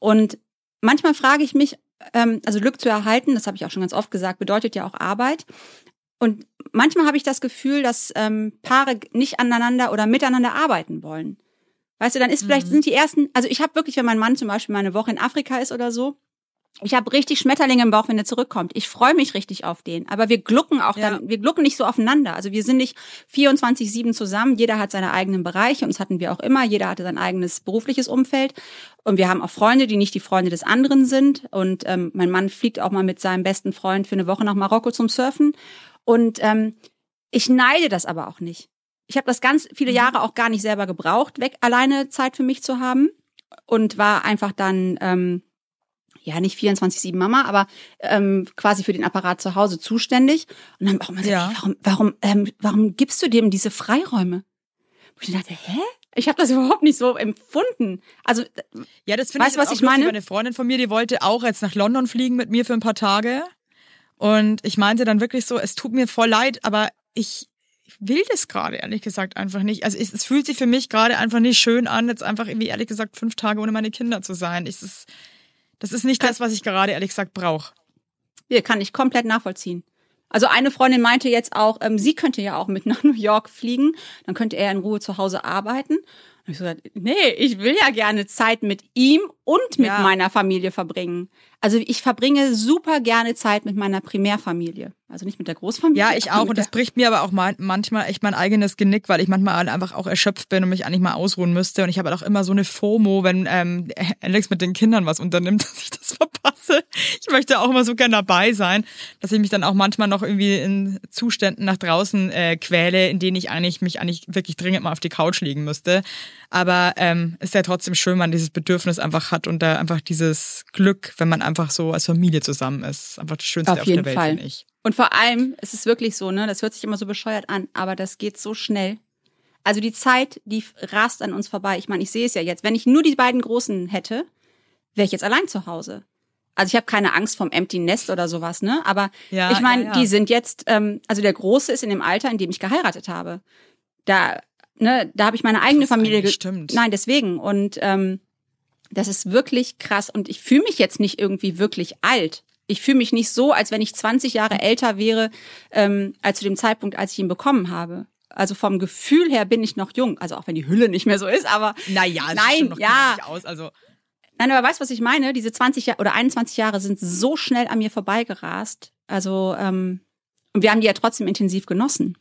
Und manchmal frage ich mich, ähm, also Glück zu erhalten, das habe ich auch schon ganz oft gesagt, bedeutet ja auch Arbeit. Und manchmal habe ich das Gefühl, dass ähm, Paare nicht aneinander oder miteinander arbeiten wollen. Weißt du, dann ist vielleicht Mhm. sind die ersten, also ich habe wirklich, wenn mein Mann zum Beispiel mal eine Woche in Afrika ist oder so, ich habe richtig Schmetterlinge im Bauch, wenn er zurückkommt. Ich freue mich richtig auf den. Aber wir glucken auch Ja. dann, wir glucken nicht so aufeinander. Also wir sind nicht 24-7 zusammen. Jeder hat seine eigenen Bereiche und das hatten wir auch immer. Jeder hatte sein eigenes berufliches Umfeld. Und wir haben auch Freunde, die nicht die Freunde des anderen sind. Und ähm, mein Mann fliegt auch mal mit seinem besten Freund für eine Woche nach Marokko zum Surfen. Und ähm, ich neide das aber auch nicht. Ich habe das ganz viele Jahre auch gar nicht selber gebraucht, weg alleine Zeit für mich zu haben und war einfach dann ähm, ja nicht 24/7 Mama, aber ähm, quasi für den Apparat zu Hause zuständig und dann so, Ja. warum warum ähm, warum gibst du dem diese Freiräume? Wo ich dachte, hä? Ich habe das überhaupt nicht so empfunden. Also Ja, das finde ich was ich meine? Eine Freundin von mir, die wollte auch jetzt nach London fliegen mit mir für ein paar Tage. Und ich meinte dann wirklich so, es tut mir voll leid, aber ich will das gerade ehrlich gesagt einfach nicht. Also es, es fühlt sich für mich gerade einfach nicht schön an, jetzt einfach irgendwie ehrlich gesagt fünf Tage ohne meine Kinder zu sein. Ich, das, das ist nicht das, was ich gerade ehrlich gesagt brauche. Nee, kann ich komplett nachvollziehen. Also eine Freundin meinte jetzt auch, ähm, sie könnte ja auch mit nach New York fliegen, dann könnte er in Ruhe zu Hause arbeiten. Und ich so nee, ich will ja gerne Zeit mit ihm und mit Ja. meiner Familie verbringen. Also ich verbringe super gerne Zeit mit meiner Primärfamilie. Also nicht mit der Großfamilie. Ja, ich auch. Und das bricht mir aber auch man- manchmal echt mein eigenes Genick, weil ich manchmal einfach auch erschöpft bin und mich eigentlich mal ausruhen müsste. Und ich habe halt auch immer so eine FOMO, wenn ähm, Alex mit den Kindern was unternimmt, dass ich das verpasse. Ich möchte auch immer so gern dabei sein, dass ich mich dann auch manchmal noch irgendwie in Zuständen nach draußen äh, quäle, in denen ich eigentlich mich eigentlich wirklich dringend mal auf die Couch legen müsste. Aber ähm, ist ja trotzdem schön, wenn man dieses Bedürfnis einfach hat und da einfach dieses Glück, wenn man einfach so als Familie zusammen ist. Einfach das Schönste auf, Auf der Welt, finde ich. Und vor allem, es ist wirklich so, ne, das hört sich immer so bescheuert an, aber das geht so schnell. Also die Zeit, die rast an uns vorbei. Ich meine, ich sehe es ja jetzt. Wenn ich nur die beiden Großen hätte, wäre ich jetzt allein zu Hause. Also ich habe keine Angst vom Empty Nest oder sowas, ne? Aber Ja, ich meine, ja, ja. die sind jetzt, ähm, also der Große ist in dem Alter, in dem ich geheiratet habe. Da, ne, da habe ich meine eigene Krass, Familie. stimmt. Nein, deswegen. Und ähm, das ist wirklich krass. Und ich fühle mich jetzt nicht irgendwie wirklich alt. Ich fühle mich nicht so, als wenn ich 20 Jahre älter wäre, ähm, als zu dem Zeitpunkt, als ich ihn bekommen habe. Also vom Gefühl her bin ich noch jung. Also auch wenn die Hülle nicht mehr so ist, aber Naja, es Nein, noch ja. knackig aus. Also Nein, aber weißt du, was ich meine? Diese 20 Jahre oder 21 Jahre sind so schnell an mir vorbeigerast. Also, ähm, und wir haben die ja trotzdem intensiv genossen.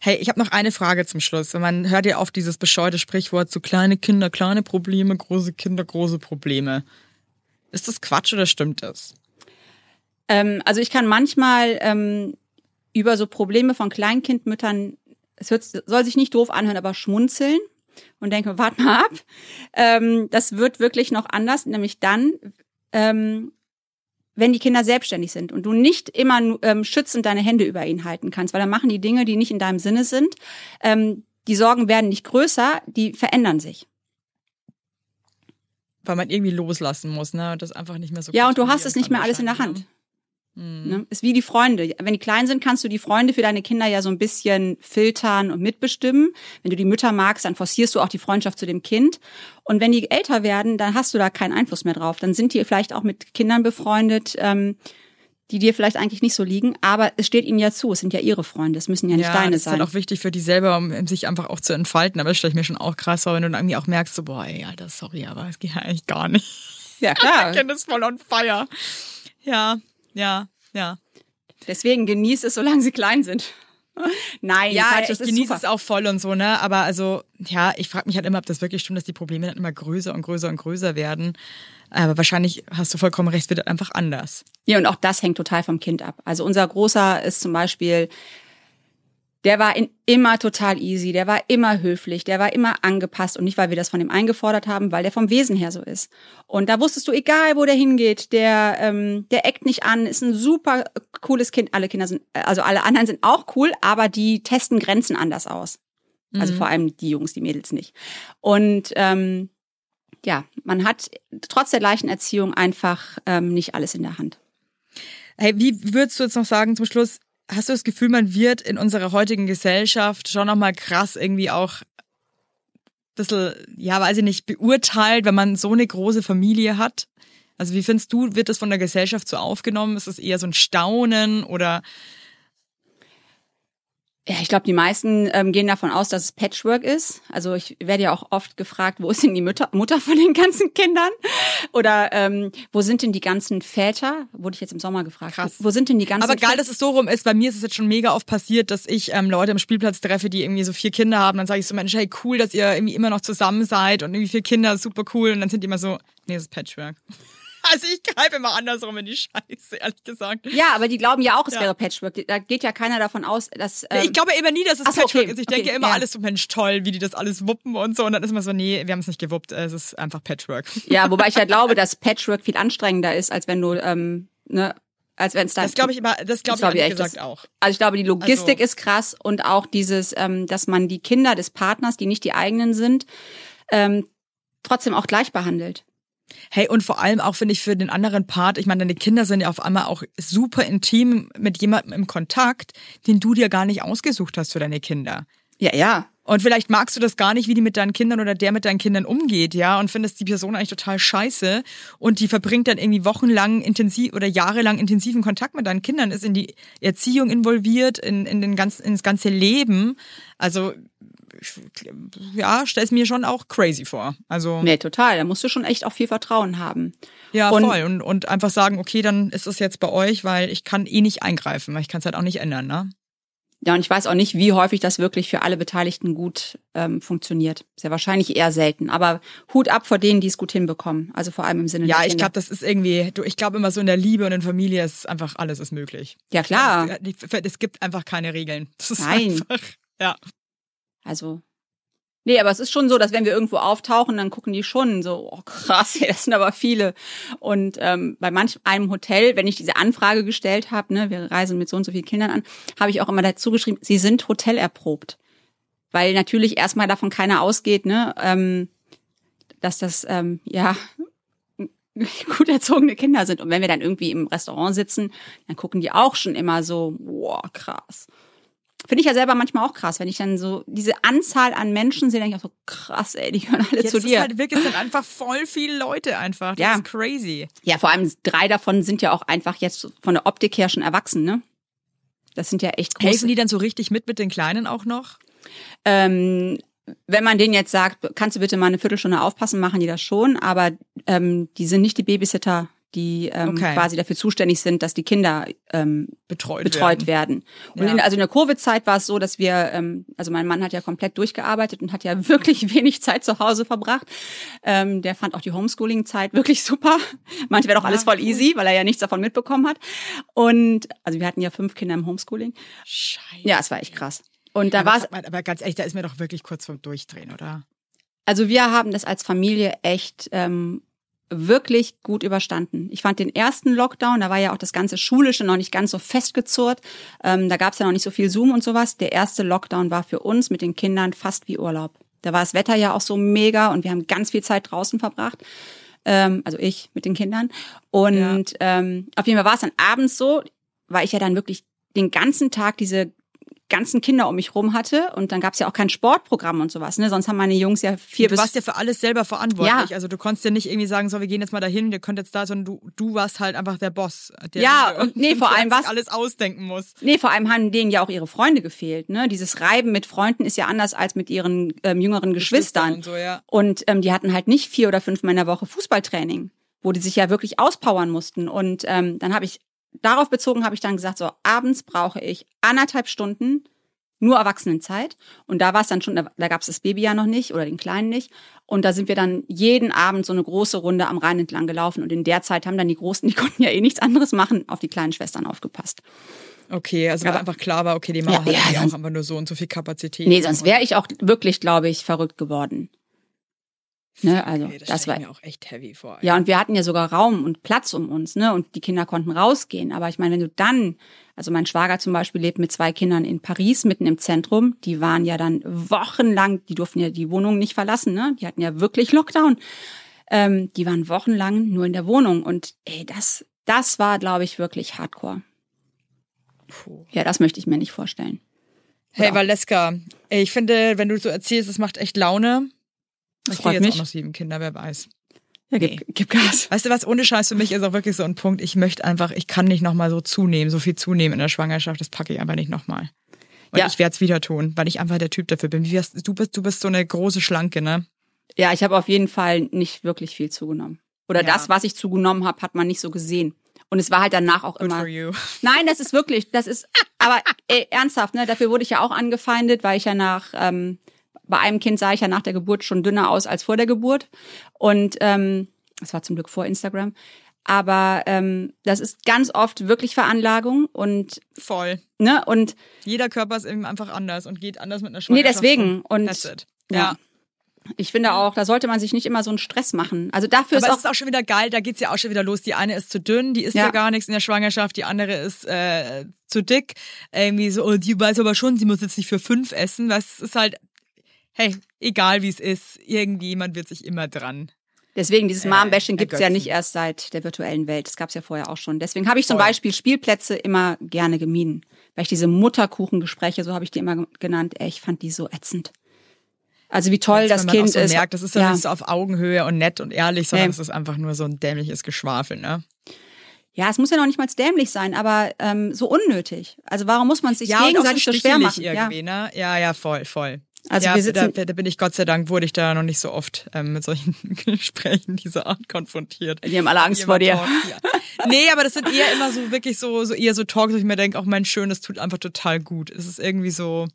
Hey, ich habe noch eine Frage zum Schluss. Man hört ja oft dieses bescheuerte Sprichwort, so kleine Kinder, kleine Probleme, große Kinder, große Probleme. Ist das Quatsch oder stimmt das? Ähm, also ich kann manchmal ähm, über so Probleme von Kleinkindmüttern, es hört, soll sich nicht doof anhören, aber schmunzeln und denke, warte mal ab. Ähm, das wird wirklich noch anders, nämlich dann, ähm, wenn die Kinder selbstständig sind und du nicht immer ähm, schützend deine Hände über ihn halten kannst, weil dann machen die Dinge, die nicht in deinem Sinne sind. Ähm, die Sorgen werden nicht größer, die verändern sich. Weil man irgendwie loslassen muss, ne? Und das einfach nicht mehr so Ja, und du hast es nicht mehr alles in der Hand. Ne? Ne? Ist wie die Freunde. Wenn die klein sind, kannst du die Freunde für deine Kinder ja so ein bisschen filtern und mitbestimmen. Wenn du die Mütter magst, dann forcierst du auch die Freundschaft zu dem Kind. Und wenn die älter werden, dann hast du da keinen Einfluss mehr drauf. Dann sind die vielleicht auch mit Kindern befreundet, ähm, die dir vielleicht eigentlich nicht so liegen. Aber es steht ihnen ja zu. Es sind ja ihre Freunde. Es müssen ja nicht ja, deine das ist sein. halt auch wichtig für die selber, um sich einfach auch zu entfalten. Aber das stelle ich mir schon auch krass vor, wenn du dann irgendwie auch merkst, so, boah, ey, Alter, sorry, aber es geht ja eigentlich gar nicht. ja, klar. Kind ist voll on fire. Ja, ja, ja. Deswegen genieß es, solange sie klein sind. Nein, Ja, Quatsch, ich das genieße super. es auch voll und so, ne? Aber also, ja, ich frage mich halt immer, ob das wirklich stimmt, dass die Probleme dann immer größer und größer und größer werden. Aber wahrscheinlich hast du vollkommen recht, es wird einfach anders. Ja, und auch das hängt total vom Kind ab. Also unser Großer ist zum Beispiel, der war in, immer total easy, der war immer höflich, der war immer angepasst und nicht, weil wir das von ihm eingefordert haben, weil der vom Wesen her so ist. Und da wusstest du, egal wo der hingeht, der, ähm, der eckt nicht an, ist ein super cooles Kind. Alle Kinder sind, also alle anderen sind auch cool, aber die testen Grenzen anders aus. Also vor allem die Jungs, die Mädels nicht. Und ähm, ja, man hat trotz der gleichen Erziehung einfach ähm, nicht alles in der Hand. Hey, wie würdest du jetzt noch sagen zum Schluss, hast du das Gefühl, man wird in unserer heutigen Gesellschaft schon nochmal krass irgendwie auch bisschen, ja, weiß ich nicht, beurteilt, wenn man so eine große Familie hat? Also wie findest du, wird das von der Gesellschaft so aufgenommen? Ist es eher so ein Staunen oder Ja, ich glaube, die meisten ähm, gehen davon aus, dass es Patchwork ist. Also ich werde ja auch oft gefragt, wo ist denn die Mutter, Mutter von den ganzen Kindern? Oder ähm, wo sind denn die ganzen Väter? Wurde ich jetzt im Sommer gefragt. Krass. Wo sind denn die ganzen Aber geil, Väter? dass es so rum ist. Bei mir ist es jetzt schon mega oft passiert, dass ich ähm, Leute am Spielplatz treffe, die irgendwie so vier Kinder haben. Dann sage ich so, Mensch, hey, cool, dass ihr irgendwie immer noch zusammen seid und irgendwie vier Kinder, super cool. Und dann sind die immer so, nee, das ist Patchwork. Also ich greife immer andersrum in die Scheiße, ehrlich gesagt. Ja, aber die glauben ja auch, es Ja. wäre Patchwork. Da geht ja keiner davon aus, dass. Ähm, ich glaube immer nie, dass es so, Patchwork okay, ist. Ich okay, denke immer ja. alles so, Mensch, toll, wie die das alles wuppen und so. Und dann ist immer so, nee, wir haben es nicht gewuppt, es ist einfach Patchwork. ja, wobei ich ja glaube, dass Patchwork viel anstrengender ist, als wenn du, ähm, ne, als wenn es dann. Das glaube ich immer, das glaube ich glaub ich ehrlich gesagt das- auch. Also ich glaube, die Logistik Also- ist krass und auch dieses, ähm, dass man die Kinder des Partners, die nicht die eigenen sind, ähm, trotzdem auch gleich behandelt. Hey, und vor allem auch, finde ich, für den anderen Part, ich meine, deine Kinder sind ja auf einmal auch super intim mit jemandem im Kontakt, den du dir gar nicht ausgesucht hast für deine Kinder. Ja, ja. Und vielleicht magst du das gar nicht, wie die mit deinen Kindern oder der mit deinen Kindern umgeht, ja, und findest die Person eigentlich total scheiße und die verbringt dann irgendwie wochenlang intensiv oder jahrelang intensiven Kontakt mit deinen Kindern, ist in die Erziehung involviert, in, in den ganzen, ins ganze Leben. Also, ich- ja, stell's mir schon auch crazy vor. Also, Nee, total. Da musst du schon echt auch viel Vertrauen haben. ja, und- voll. Und, und einfach sagen, okay, dann ist es jetzt bei euch, weil ich kann eh nicht eingreifen, weil ich kann es halt auch nicht ändern, ne? Ja, und ich weiß auch nicht, wie häufig das wirklich für alle Beteiligten gut ähm, funktioniert. Sehr wahrscheinlich eher selten. Aber Hut ab vor denen, die es gut hinbekommen. Also vor allem im Sinne Ja, ich glaube, das ist irgendwie, du, ich glaube immer so in der Liebe und in Familie ist einfach alles ist möglich. Ja, klar. Es, es gibt einfach keine Regeln. Das ist Nein. Einfach, ja. Also. Nee, aber es ist schon so, dass wenn wir irgendwo auftauchen, dann gucken die schon so, oh krass, ey, das sind aber viele. Und ähm, bei manch einem Hotel, wenn ich diese Anfrage gestellt habe, ne, wir reisen mit so und so vielen Kindern an, habe ich auch immer dazu geschrieben, sie sind hotelerprobt. Weil natürlich erstmal davon keiner ausgeht, ne, ähm, dass das ähm, ja gut erzogene Kinder sind. Und wenn wir dann irgendwie im Restaurant sitzen, dann gucken die auch schon immer so, wow, krass. Finde ich ja selber manchmal auch krass, wenn ich dann so diese Anzahl an Menschen sehe, denke ich auch so, krass, ey, die hören alle Jetzt zu ist dir. halt wirklich sind einfach voll viele Leute einfach. Das Ja. ist crazy. ja, vor allem drei davon sind ja auch einfach jetzt von der Optik her schon erwachsen, ne? Das sind ja echt große. Helfen die dann so richtig mit mit den Kleinen auch noch? Ähm, wenn man denen jetzt sagt, kannst du bitte mal eine Viertelstunde aufpassen, machen die das schon, aber ähm, die sind nicht die Babysitter, die ähm, Okay. quasi dafür zuständig sind, dass die Kinder ähm, Betreut, betreut werden. Und Ja. in, also in der Covid-Zeit war es so, dass wir, ähm, also mein Mann hat ja komplett durchgearbeitet und hat ja wirklich wenig Zeit zu Hause verbracht. Ähm, der fand auch die Homeschooling-Zeit wirklich super. Meinte, wäre doch alles Ah, voll easy, weil er ja nichts davon mitbekommen hat. Und also wir hatten ja fünf Kinder im Homeschooling. Scheiße. Ja, es war echt krass. Und da aber, war es, aber ganz ehrlich, da ist mir doch wirklich kurz vorm Durchdrehen, oder? also wir haben das als Familie echt ähm, wirklich gut überstanden. Ich fand den ersten Lockdown, da war ja auch das ganze Schulische noch nicht ganz so festgezurrt. Ähm, da gab es ja noch nicht so viel Zoom und sowas. Der erste Lockdown war für uns mit den Kindern fast wie Urlaub. Da war das Wetter ja auch so mega und wir haben ganz viel Zeit draußen verbracht. Ähm, also ich mit den Kindern. Und ähm, auf jeden Fall war es dann abends so, weil ich ja dann wirklich den ganzen Tag diese ganzen Kinder um mich rum hatte und dann gab es ja auch kein Sportprogramm und sowas, ne? Sonst haben meine Jungs ja vier Du bis warst ja für alles selber verantwortlich. Ja. Also du konntest ja nicht irgendwie sagen, so, wir gehen jetzt mal dahin, ihr könnt jetzt da, sondern du, du warst halt einfach der Boss. Der, Ja, der, und nee, vor allem was- alles ausdenken muss. Nee, vor allem haben denen ja auch ihre Freunde gefehlt. Ne? Dieses Reiben mit Freunden ist ja anders als mit ihren ähm, jüngeren Geschwistern. Und so, ja. Und ähm, die hatten halt nicht vier oder fünfmal in der Woche Fußballtraining, wo die sich ja wirklich auspowern mussten. Und ähm, dann habe ich, darauf bezogen habe ich dann gesagt, so abends brauche ich anderthalb Stunden nur Erwachsenenzeit. Und da war es dann schon, da, gab es das Baby ja noch nicht oder den Kleinen nicht. Und da sind wir dann jeden Abend so eine große Runde am Rhein entlang gelaufen. Und in der Zeit haben dann die Großen, die konnten ja eh nichts anderes machen, auf die kleinen Schwestern aufgepasst. Okay, also weil Aber- einfach klar war, okay, die Mama Ja, hat ja, auch einfach nur so und so viel Kapazität. Nee, sonst wäre ich auch wirklich, glaube ich, verrückt geworden. Ne, also Okay, das, das war mir auch echt heavy vor. Ja, und wir hatten ja sogar Raum und Platz um uns, ne? Und die Kinder konnten rausgehen. Aber ich meine, wenn du dann, also mein Schwager zum Beispiel lebt mit zwei Kindern in Paris, mitten im Zentrum, die waren ja dann wochenlang, die durften ja die Wohnung nicht verlassen, ne? Die hatten ja wirklich Lockdown. Ähm, die waren wochenlang nur in der Wohnung. Und ey, das, das war, glaube ich, wirklich hardcore. Puh. Ja, das möchte ich mir nicht vorstellen. Hey. Valeska, ich finde, wenn du so erzählst, es macht echt Laune. Ich freut jetzt mich. auch noch sieben Kinder, wer weiß. Ja, gib, Nee. gib Gas. Weißt du was, ohne Scheiß für mich ist auch wirklich so ein Punkt, ich möchte einfach, ich kann nicht nochmal so zunehmen, so viel zunehmen in der Schwangerschaft, das packe ich einfach nicht nochmal. Und Ja. ich werde es wieder tun, weil ich einfach der Typ dafür bin. Du bist, du bist so eine große Schlanke, ne? Ja, ich habe auf jeden Fall nicht wirklich viel zugenommen. Oder Ja. das, was ich zugenommen habe, hat man nicht so gesehen. Und es war halt danach auch Good immer. for you. Nein, das ist wirklich, das ist, aber ey, ernsthaft, ne? Dafür wurde ich ja auch angefeindet, weil ich ja nach, ähm, bei einem Kind sah ich ja nach der Geburt schon dünner aus als vor der Geburt. Und ähm, das war zum Glück vor Instagram. Aber ähm, das ist ganz oft wirklich Veranlagung und Voll. ne und Jeder Körper ist eben einfach anders und geht anders mit einer nee Schwangerschaft. deswegen um. und That's it. ja. Ja. Ich finde auch, da sollte man sich nicht immer so einen Stress machen. Also dafür Aber ist es auch ist auch schon wieder geil, da geht's ja auch schon wieder los. Die eine ist zu dünn, die isst ja, Ja. gar nichts in der Schwangerschaft, die andere ist äh, zu dick. Irgendwie so, oh, die weiß aber schon, sie muss jetzt nicht für fünf essen. Was ist halt, hey, egal wie es ist, irgendjemand wird sich immer dran. Deswegen, dieses Äh, Mom-Bashing gibt's ja ergötzen. nicht erst seit der virtuellen Welt. Das gab's ja vorher auch schon. Deswegen habe ich zum Voll. Beispiel Spielplätze immer gerne gemieden. Weil ich diese Mutterkuchengespräche, so habe ich die immer genannt, ey, ich fand die so ätzend. Also wie toll das Wenn man Kind auch so ist. merkt, das ist ja, nicht so auf Augenhöhe und nett und ehrlich, sondern es ist einfach nur so ein dämliches Geschwafel, ne? Ja, es muss ja noch nicht mal dämlich sein, aber ähm, so unnötig. Also warum muss man es sich ja, auch so gegenseitig so schwer machen? Ja. irgendwie, ne? Ja, ja, voll, voll. Also ja, wir sitzen- da, da bin ich Gott sei Dank, wurde ich da noch nicht so oft ähm, mit solchen Gesprächen dieser Art konfrontiert. Die haben alle Angst vor dir. Talks, ja. Nee, aber das sind eher immer so wirklich so, so eher so Talks, wo ich mir denke, auch mein Schön, das tut einfach total gut. Es ist irgendwie so,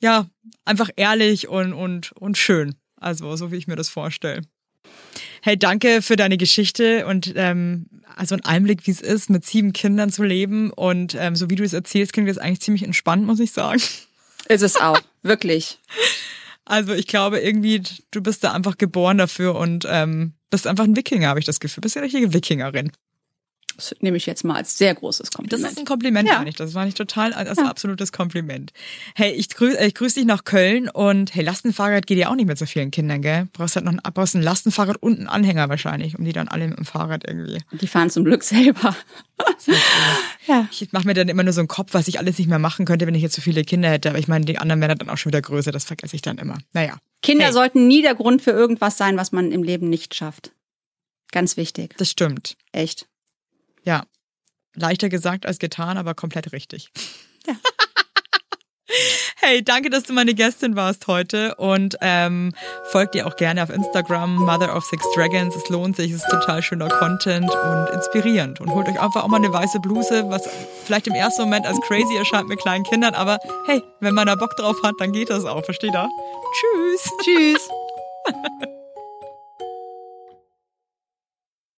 ja, einfach ehrlich und, und, und schön. Also, so wie ich mir das vorstelle. Hey, danke für deine Geschichte und ähm, also ein Einblick, wie es ist, mit sieben Kindern zu leben. Und ähm, so wie du es erzählst, klingt das eigentlich ziemlich entspannt, muss ich sagen. Ist es auch, wirklich. Also ich glaube irgendwie, du bist da einfach geboren dafür und ähm, bist einfach ein Wikinger, habe ich das Gefühl. Bist eine richtige Wikingerin. Das nehme ich jetzt mal als sehr großes Das Kompliment. ist ein Kompliment, Ja. ich. Das war nicht total als absolutes Kompliment. Hey, ich grüße ich grüß dich nach Köln und hey, Lastenfahrrad geht ja auch nicht mit so vielen Kindern, gell? Brauchst halt noch ein, brauchst ein Lastenfahrrad und einen Anhänger wahrscheinlich, um die dann alle mit dem Fahrrad irgendwie. die fahren zum Glück selber. ja. Ich mache mir dann immer nur so einen Kopf, was ich alles nicht mehr machen könnte, wenn ich jetzt so viele Kinder hätte. Aber ich meine, die anderen werden dann auch schon wieder größer. Das vergesse ich dann immer. Naja. Kinder Hey. sollten nie der Grund für irgendwas sein, was man im Leben nicht schafft. Ganz wichtig. Das stimmt. Echt. Ja. Leichter gesagt als getan, aber komplett richtig. Ja. Hey, danke, dass du meine Gästin warst heute und ähm, folgt dir auch gerne auf Instagram, Mother of Six Dragons. Es lohnt sich, es ist total schöner Content und inspirierend. Und holt euch einfach auch mal eine weiße Bluse, was vielleicht im ersten Moment als crazy erscheint mit kleinen Kindern, aber hey, wenn man da Bock drauf hat, dann geht das auch, versteht ihr? Tschüss. Tschüss.